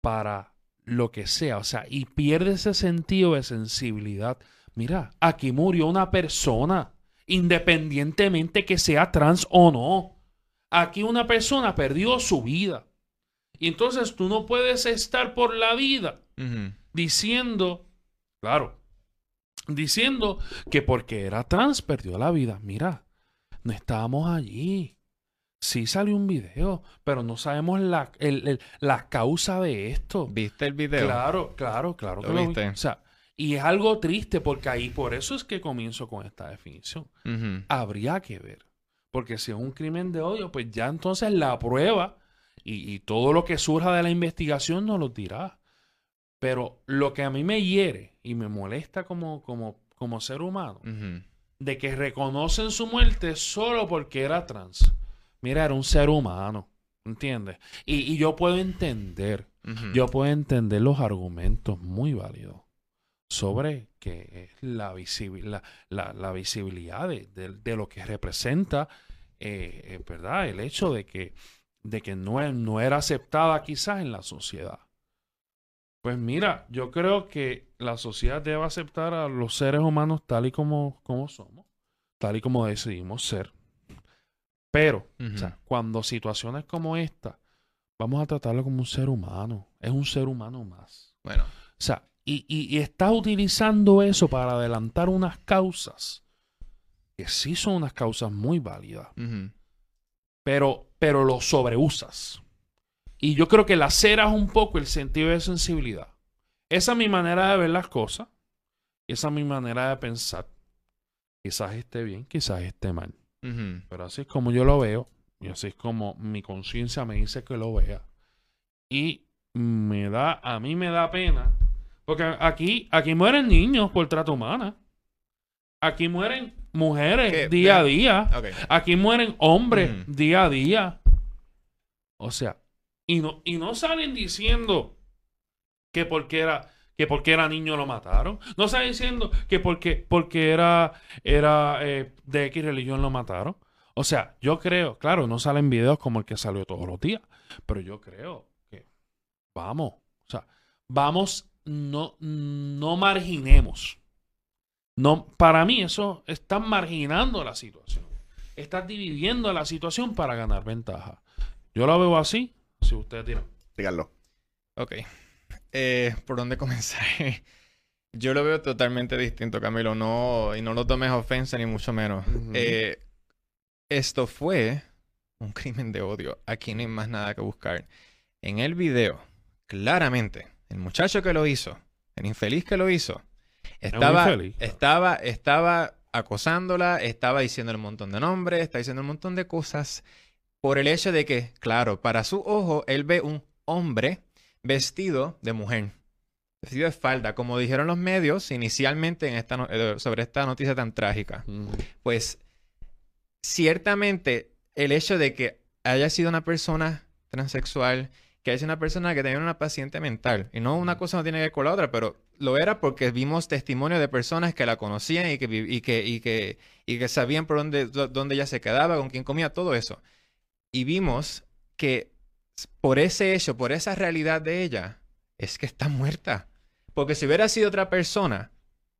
para lo que sea, o sea, y pierde ese sentido de sensibilidad. Mira, aquí murió una persona, independientemente que sea trans o no. Aquí una persona perdió su vida. Y entonces tú no puedes estar por la vida diciendo, claro, diciendo que porque era trans perdió la vida. Mira, no estábamos allí. Sí salió un video, pero no sabemos la, el- el- la causa de esto. ¿Viste el video? Claro, claro, claro ¿Lo que lo vi. viste? O sea, y es algo triste porque ahí, por eso es que comienzo con esta definición. Habría que ver. Porque si es un crimen de odio, pues ya entonces la prueba y, y todo lo que surja de la investigación nos lo dirá. Pero lo que a mí me hiere y me molesta como, como, como ser humano, de que reconocen su muerte solo porque era trans. Mira, era un ser humano, ¿entiendes? Y, y yo puedo entender, yo puedo entender los argumentos muy válidos sobre que la, la, la- la visibilidad de, de- de lo que representa, eh, eh, ¿verdad? El hecho de que, de que no, no era aceptada quizás en la sociedad. Pues mira, yo creo que la sociedad debe aceptar a los seres humanos tal y como, como somos, tal y como decidimos ser. Pero, o sea, cuando situaciones como esta, vamos a tratarlo como un ser humano. Es un ser humano más. Bueno, O sea, y, y, y estás utilizando eso para adelantar unas causas que sí son unas causas muy válidas, pero, pero lo sobreusas. Y yo creo que laceras un poco el sentido de sensibilidad. Esa es mi manera de ver las cosas. Esa es mi manera de pensar. Quizás esté bien, quizás esté mal. Pero así es como yo lo veo. Y así es como mi conciencia me dice que lo vea. Y me da, a mí me da pena. Porque aquí, aquí mueren niños por trata humana. Aquí mueren mujeres ¿Qué? día a día. Aquí mueren hombres Ujú. día a día. O sea, y no, y no salen diciendo que porque era, que porque era niño lo mataron. No salen diciendo que porque, porque era, era eh, de X religión lo mataron. O sea, yo creo, claro, no salen videos como el que salió todos los días, pero yo creo que vamos, o sea, vamos, no, no marginemos. No, para mí eso está marginando la situación. Estás dividiendo la situación para ganar ventaja. Yo la veo así, si ustedes dirán. Díganlo. Ok. Eh, ¿Por dónde comenzar? Yo lo veo totalmente distinto, Camilo. No, y no lo tomes ofensa ni mucho menos. Eh, esto fue un crimen de odio. Aquí no hay más nada que buscar. En el video, claramente, el muchacho que lo hizo, el infeliz que lo hizo, estaba, estaba, estaba acosándola, estaba diciendo un montón de nombres, estaba diciendo un montón de cosas por el hecho de que, claro, para su ojo, él ve un hombre vestido de mujer. Vestido de falda, como dijeron los medios inicialmente en esta no- eh, sobre esta noticia tan trágica. Pues ciertamente el hecho de que haya sido una persona transexual, que sido una persona que tenía una paciente mental, y no una cosa no tiene que ver con la otra, pero lo era porque vimos testimonio de personas que la conocían y que, y que, y que, y que sabían por dónde, dó- dónde ella se quedaba, con quién comía, todo eso. Y vimos que por ese hecho, por esa realidad de ella, es que está muerta. Porque si hubiera sido otra persona,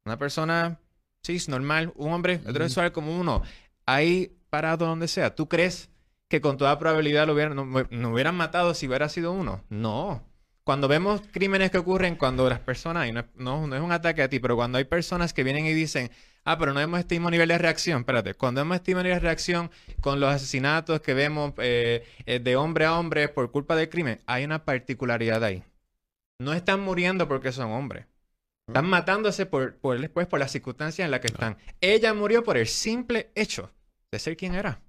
una persona cis, normal, un hombre heterosexual como uno, ahí parado donde sea, ¿tú crees que con toda probabilidad lo hubieran, no, no hubieran matado si hubiera sido uno? No. Cuando vemos crímenes que ocurren cuando las personas, y no, es- no, no es un ataque a ti, pero cuando hay personas que vienen y dicen, ah, pero no hemos este mismo nivel de reacción, espérate, cuando hemos este mismo nivel de reacción con los asesinatos que vemos eh, eh, de hombre a hombre por culpa del crimen, hay una particularidad ahí. No están muriendo porque son hombres. Están matándose por, por, después por las circunstancias en las que están. Ella murió por el simple hecho de ser quien era.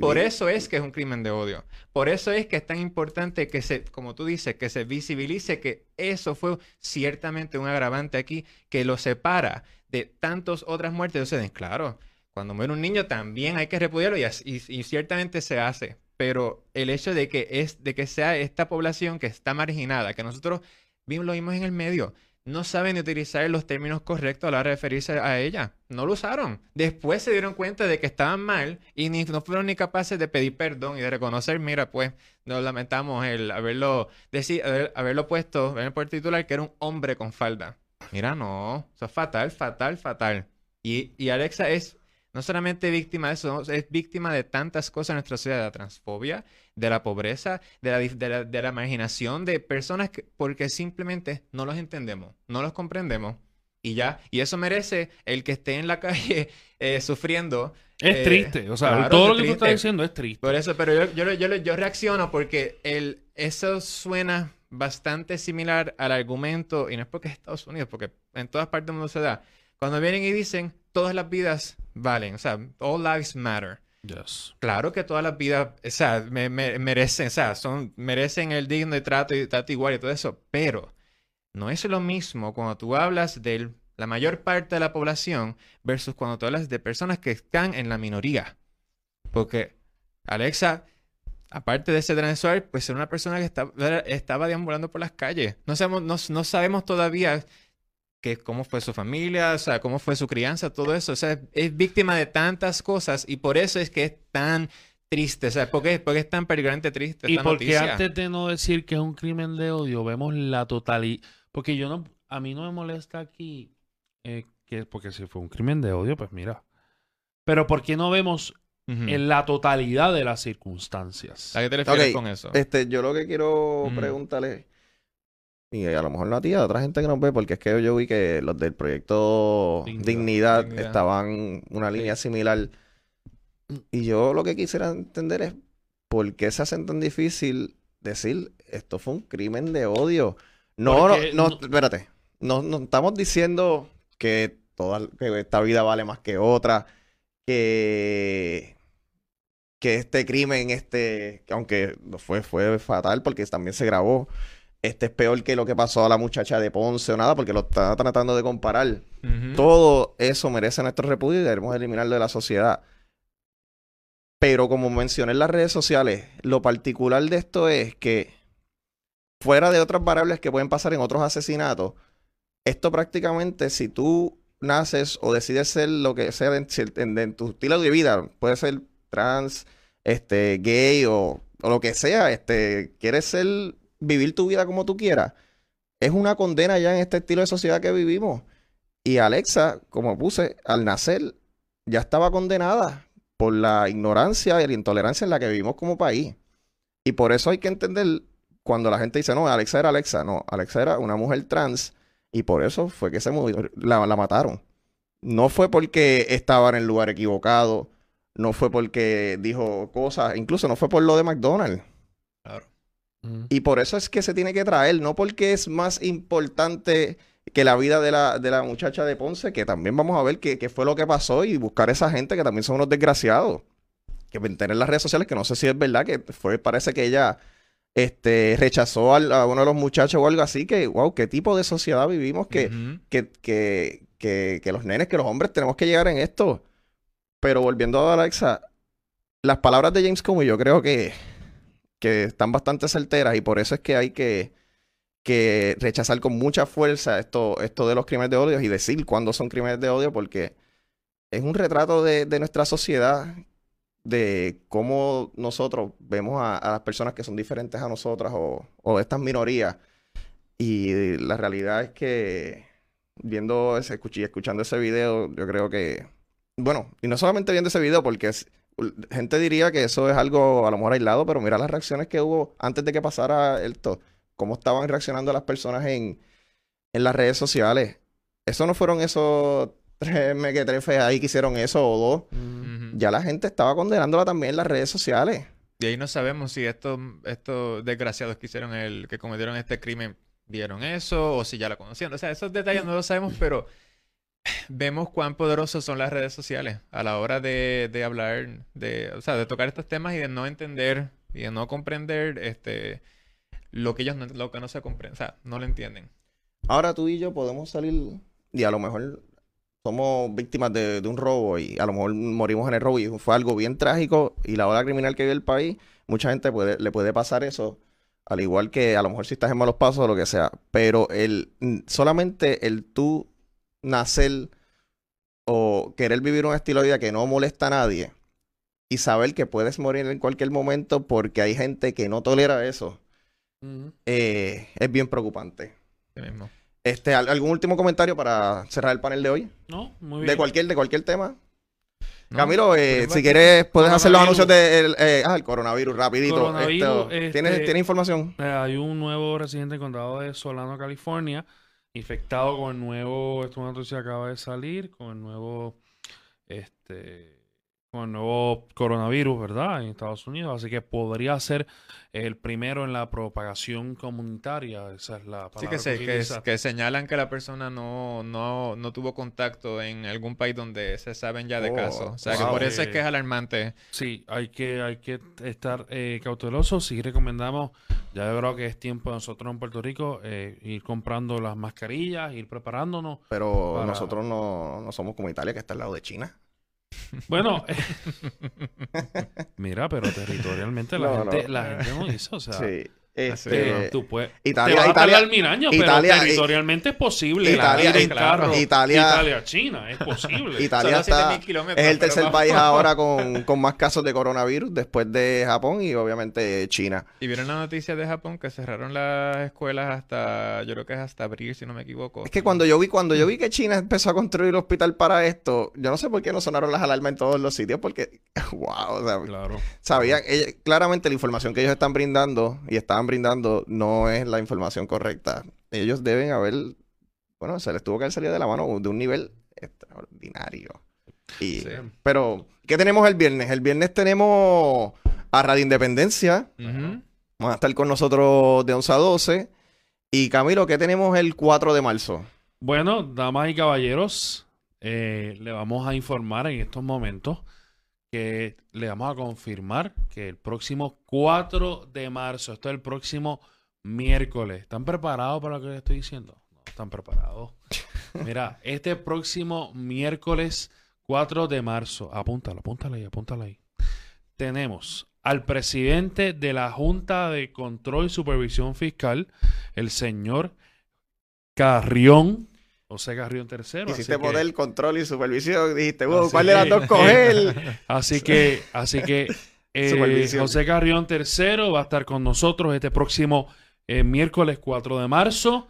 Por eso es que es un crimen de odio. Por eso es que es tan importante que se, como tú dices, que se visibilice que eso fue ciertamente un agravante aquí que lo separa de tantas otras muertes suceden. Claro, cuando muere un niño también hay que repudiarlo y, ciertamente se hace. Pero el hecho de que es de que sea esta población que está marginada, que nosotros lo vimos en el medio, no saben utilizar los términos correctos a la hora de referirse a ella. No lo usaron. Después se dieron cuenta de que estaban mal y ni, no fueron ni capaces de pedir perdón y de reconocer, mira, pues nos lamentamos el haberlo, decir, haberlo puesto en el titular que era un hombre con falda. Mira, no, eso es fatal, fatal, fatal. Y, y Alexa es no solamente víctima de eso, es víctima de tantas cosas en nuestra sociedad, de la transfobia, de la pobreza, de la, de la, imaginación, de personas que, porque simplemente no los entendemos, no los comprendemos y ya. Y eso merece el que esté en la calle eh, sufriendo. Es eh, triste, o sea, todo lo que tú estás diciendo es triste. Por eso, pero yo, yo, yo, yo reacciono porque el, eso suena bastante similar al argumento, y no es porque es Estados Unidos, porque en todas partes del mundo se da. Cuando vienen y dicen, todas las vidas valen, o sea, all lives matter. Claro que todas las vidas, o sea, me, merecen, o sea, son, merecen el digno de trato y trato igual y todo eso, pero no es lo mismo cuando tú hablas de la mayor parte de la población versus cuando tú hablas de personas que están en la minoría. Porque Alexa, aparte de ese transexual, pues era una persona que estaba, deambulando por las calles. No sabemos, no sabemos todavía cómo fue su familia, o sea, cómo fue su crianza, todo eso. O sea, es víctima de tantas cosas y por eso es que es tan triste. O sea, ¿por qué, porque es tan peligrante triste? y porque antes de no decir que es un crimen de odio, vemos la totalidad. Porque yo no, a mí no me molesta aquí eh, que, porque si fue un crimen de odio, pues mira. Pero ¿por qué no vemos en la totalidad de las circunstancias? ¿A qué te refieres con eso? Este, yo lo que quiero preguntarle y a lo mejor no a ti, a otra gente que nos ve, porque es que yo vi que los del proyecto Dignidad, estaban estaban una línea similar. Y yo lo que quisiera entender es por qué se hacen tan difícil decir esto fue un crimen de odio. No, no, no, espérate. No, no estamos diciendo que toda que esta vida vale más que otra, que que este crimen, este, aunque fue, fue fatal porque también se grabó, este es peor que lo que pasó a la muchacha de Ponce o nada, porque lo está tratando de comparar. Todo eso merece nuestro repudio y debemos eliminarlo de la sociedad. Pero como mencioné en las redes sociales, lo particular de esto es que, fuera de otras variables que pueden pasar en otros asesinatos, esto prácticamente, si tú naces o decides ser lo que sea en, tu estilo de vida, puede ser trans, este, gay o, o lo que sea, este, quieres ser vivir tu vida como tú quieras, es una condena ya en este estilo de sociedad que vivimos. Y Alexa, como puse, al nacer ya estaba condenada por la ignorancia y la intolerancia en la que vivimos como país. Y por eso hay que entender cuando la gente dice, no, Alexa era Alexa. No, Alexa era una mujer trans y por eso fue que se la, la mataron. No fue porque estaba en el lugar equivocado, no fue porque dijo cosas, incluso no fue por lo de McDonald's. Claro. Y por eso es que se tiene que traer, no porque es más importante que la vida de la, de la muchacha de Ponce, que también vamos a ver qué, fue lo que pasó y buscar a esa gente que también son unos desgraciados. Que tener las redes sociales, que no sé si es verdad, que fue, parece que ella este, rechazó a, uno de los muchachos o algo así, que, wow, qué tipo de sociedad vivimos que, que, que, que, los nenes, que los hombres tenemos que llegar en esto. Pero volviendo a Alexa, las palabras de James Comey yo creo que que están bastante certeras y por eso es que hay que, que rechazar con mucha fuerza esto, esto de los crímenes de odio y decir cuándo son crímenes de odio porque es un retrato de, nuestra sociedad, de cómo nosotros vemos a, las personas que son diferentes a nosotras o, o estas minorías. Y la realidad es que viendo ese, escuchando ese video, yo creo que, bueno, y no solamente viendo ese video, porque gente diría que eso es algo a lo mejor aislado, pero mira las reacciones que hubo antes de que pasara esto. Cómo estaban reaccionando las personas en, en las redes sociales. Eso no fueron esos tres mequetrefes ahí que hicieron eso o dos. Ya la gente estaba condenándola también en las redes sociales. Y ahí no sabemos si estos, estos desgraciados que hicieron el, que cometieron este crimen vieron eso o si ya la conocían. O sea, esos detalles no los sabemos, pero vemos cuán poderosos son las redes sociales a la hora de, de, hablar, de, o sea, de tocar estos temas y de no entender y de no comprender este, lo que ellos no, lo que no se comprende, o sea, no lo entienden. Ahora tú y yo podemos salir y a lo mejor somos víctimas de, de un robo y a lo mejor morimos en el robo y fue algo bien trágico y la ola criminal que vive el país, mucha gente le puede pasar eso Al igual que a lo mejor si estás en malos pasos o lo que sea. Pero el solamente el tú nacer o querer vivir un estilo de vida que no molesta a nadie y saber que puedes morir en cualquier momento porque hay gente que no tolera eso, eh, es bien preocupante. Sí mismo. Este, ¿al- ¿Algún último comentario para cerrar el panel de hoy? No, muy bien. De cualquier, de cualquier tema. ¿No? Camilo, eh, Pero si quieres, puedes hacer los Coronavirus. anuncios del ah, el coronavirus, rapidito. Coronavirus, Esto, ¿tienes, este- ¿Tienes información? Eh, hay un nuevo residente en el condado de Solano, California, infectado con el nuevo, esto que acaba de salir, con el nuevo, este, con el nuevo coronavirus, ¿verdad? En Estados Unidos, así que podría ser el primero en la propagación comunitaria, esa es la palabra Sí, que, se, que, señalan que la persona no, no, no tuvo contacto en algún país donde se saben ya de Oh, casos. O sea, que por eso es que es alarmante. Sí, hay que, hay que estar eh, cautelosos. Sí recomendamos, ya yo creo que es tiempo de nosotros en Puerto Rico eh, ir comprando las mascarillas, ir preparándonos. Pero para- nosotros no, no somos como Italia, que está al lado de China. Bueno, eh, mira, pero territorialmente la, No, gente, no. la gente no dice, o sea, sí. Este, tú puedes, Italia- te vas a Italia- tardar mil años, Italia- pero territorialmente es posible. Italia- en carro, Italia- Italia, China, es posible. Italia está, 7.000 kilómetros, es el tercer vamos. país ahora con, con más casos de coronavirus después de Japón y obviamente China. Y vieron la noticia de Japón que cerraron las escuelas hasta, yo creo que es hasta abril, si no me equivoco. Es que cuando yo vi, cuando yo vi que China empezó a construir el hospital para esto, yo no sé por qué no sonaron las alarmas en todos los sitios, porque, wow, o sea, Claro. sabían, ella- claramente la información que ellos están brindando y estaban brindando no es la información correcta. Ellos deben haber, bueno, se les tuvo que haber salido de la mano de un nivel extraordinario. Y, Sí. Pero, ¿qué tenemos el viernes? El viernes tenemos a Radio Independencia. Van a estar con nosotros de 11 a 12. Y Camilo, ¿qué tenemos el 4 de marzo? Bueno, damas y caballeros, eh, le vamos a informar en estos momentos que le vamos a confirmar que el próximo 4 de marzo, esto es el próximo miércoles, ¿están preparados para lo que les estoy diciendo? No están preparados. Mira, este próximo miércoles 4 de marzo, apúntalo, apúntalo ahí, apúntalo ahí. Tenemos al presidente de la Junta de Control y Supervisión Fiscal, el señor Carrión, José Carrión III. Hiciste así que- poder, control y supervisión. Dijiste, wow, Así ¿cuál de las dos coger? Así que, así que eh. José Carrión III va a estar con nosotros este próximo eh, miércoles 4 de marzo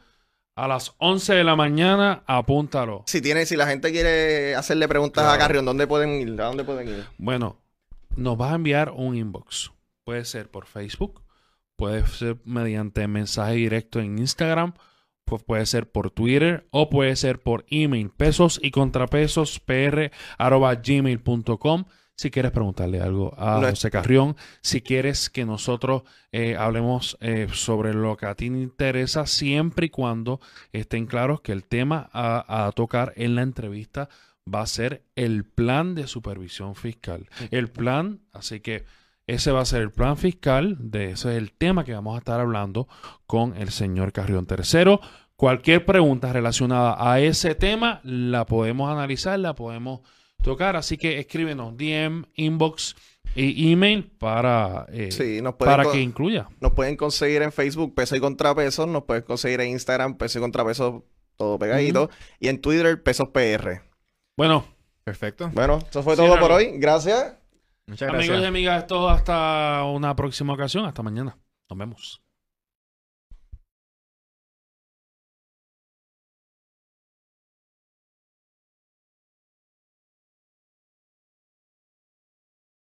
a las 11 de la mañana. Apúntalo. si tiene, si la gente quiere hacerle preguntas a. Carrión, ¿dónde pueden ir? ¿A dónde pueden ir? Bueno, nos vas a enviar un inbox. Puede ser por Facebook, puede ser mediante mensaje directo en Instagram, pues puede ser por Twitter o puede ser por email. Pesos y contrapesos pr gmail.com. Si quieres preguntarle algo a No José Carrión, si quieres que nosotros eh, hablemos eh, sobre lo que a ti te interesa, siempre y cuando estén claros que el tema a, a tocar en la entrevista va a ser el plan de supervisión fiscal. El plan, así que ese va a ser el plan fiscal, de ese es el tema que vamos a estar hablando con el señor Carrión III. Cualquier pregunta relacionada a ese tema la podemos analizar, la podemos tocar, así que escríbenos DM, inbox e email para, eh, Sí, nos pueden, para que incluya. nos pueden conseguir en Facebook Peso y Contrapesos, nos pueden conseguir en Instagram Peso y Contrapesos, todo pegadito, y en Twitter Pesos PR. Bueno, Perfecto. Bueno, eso fue Sí, todo por hoy. Gracias. Muchas amigos y gracias. amigas, esto hasta una próxima ocasión, hasta mañana. Nos vemos.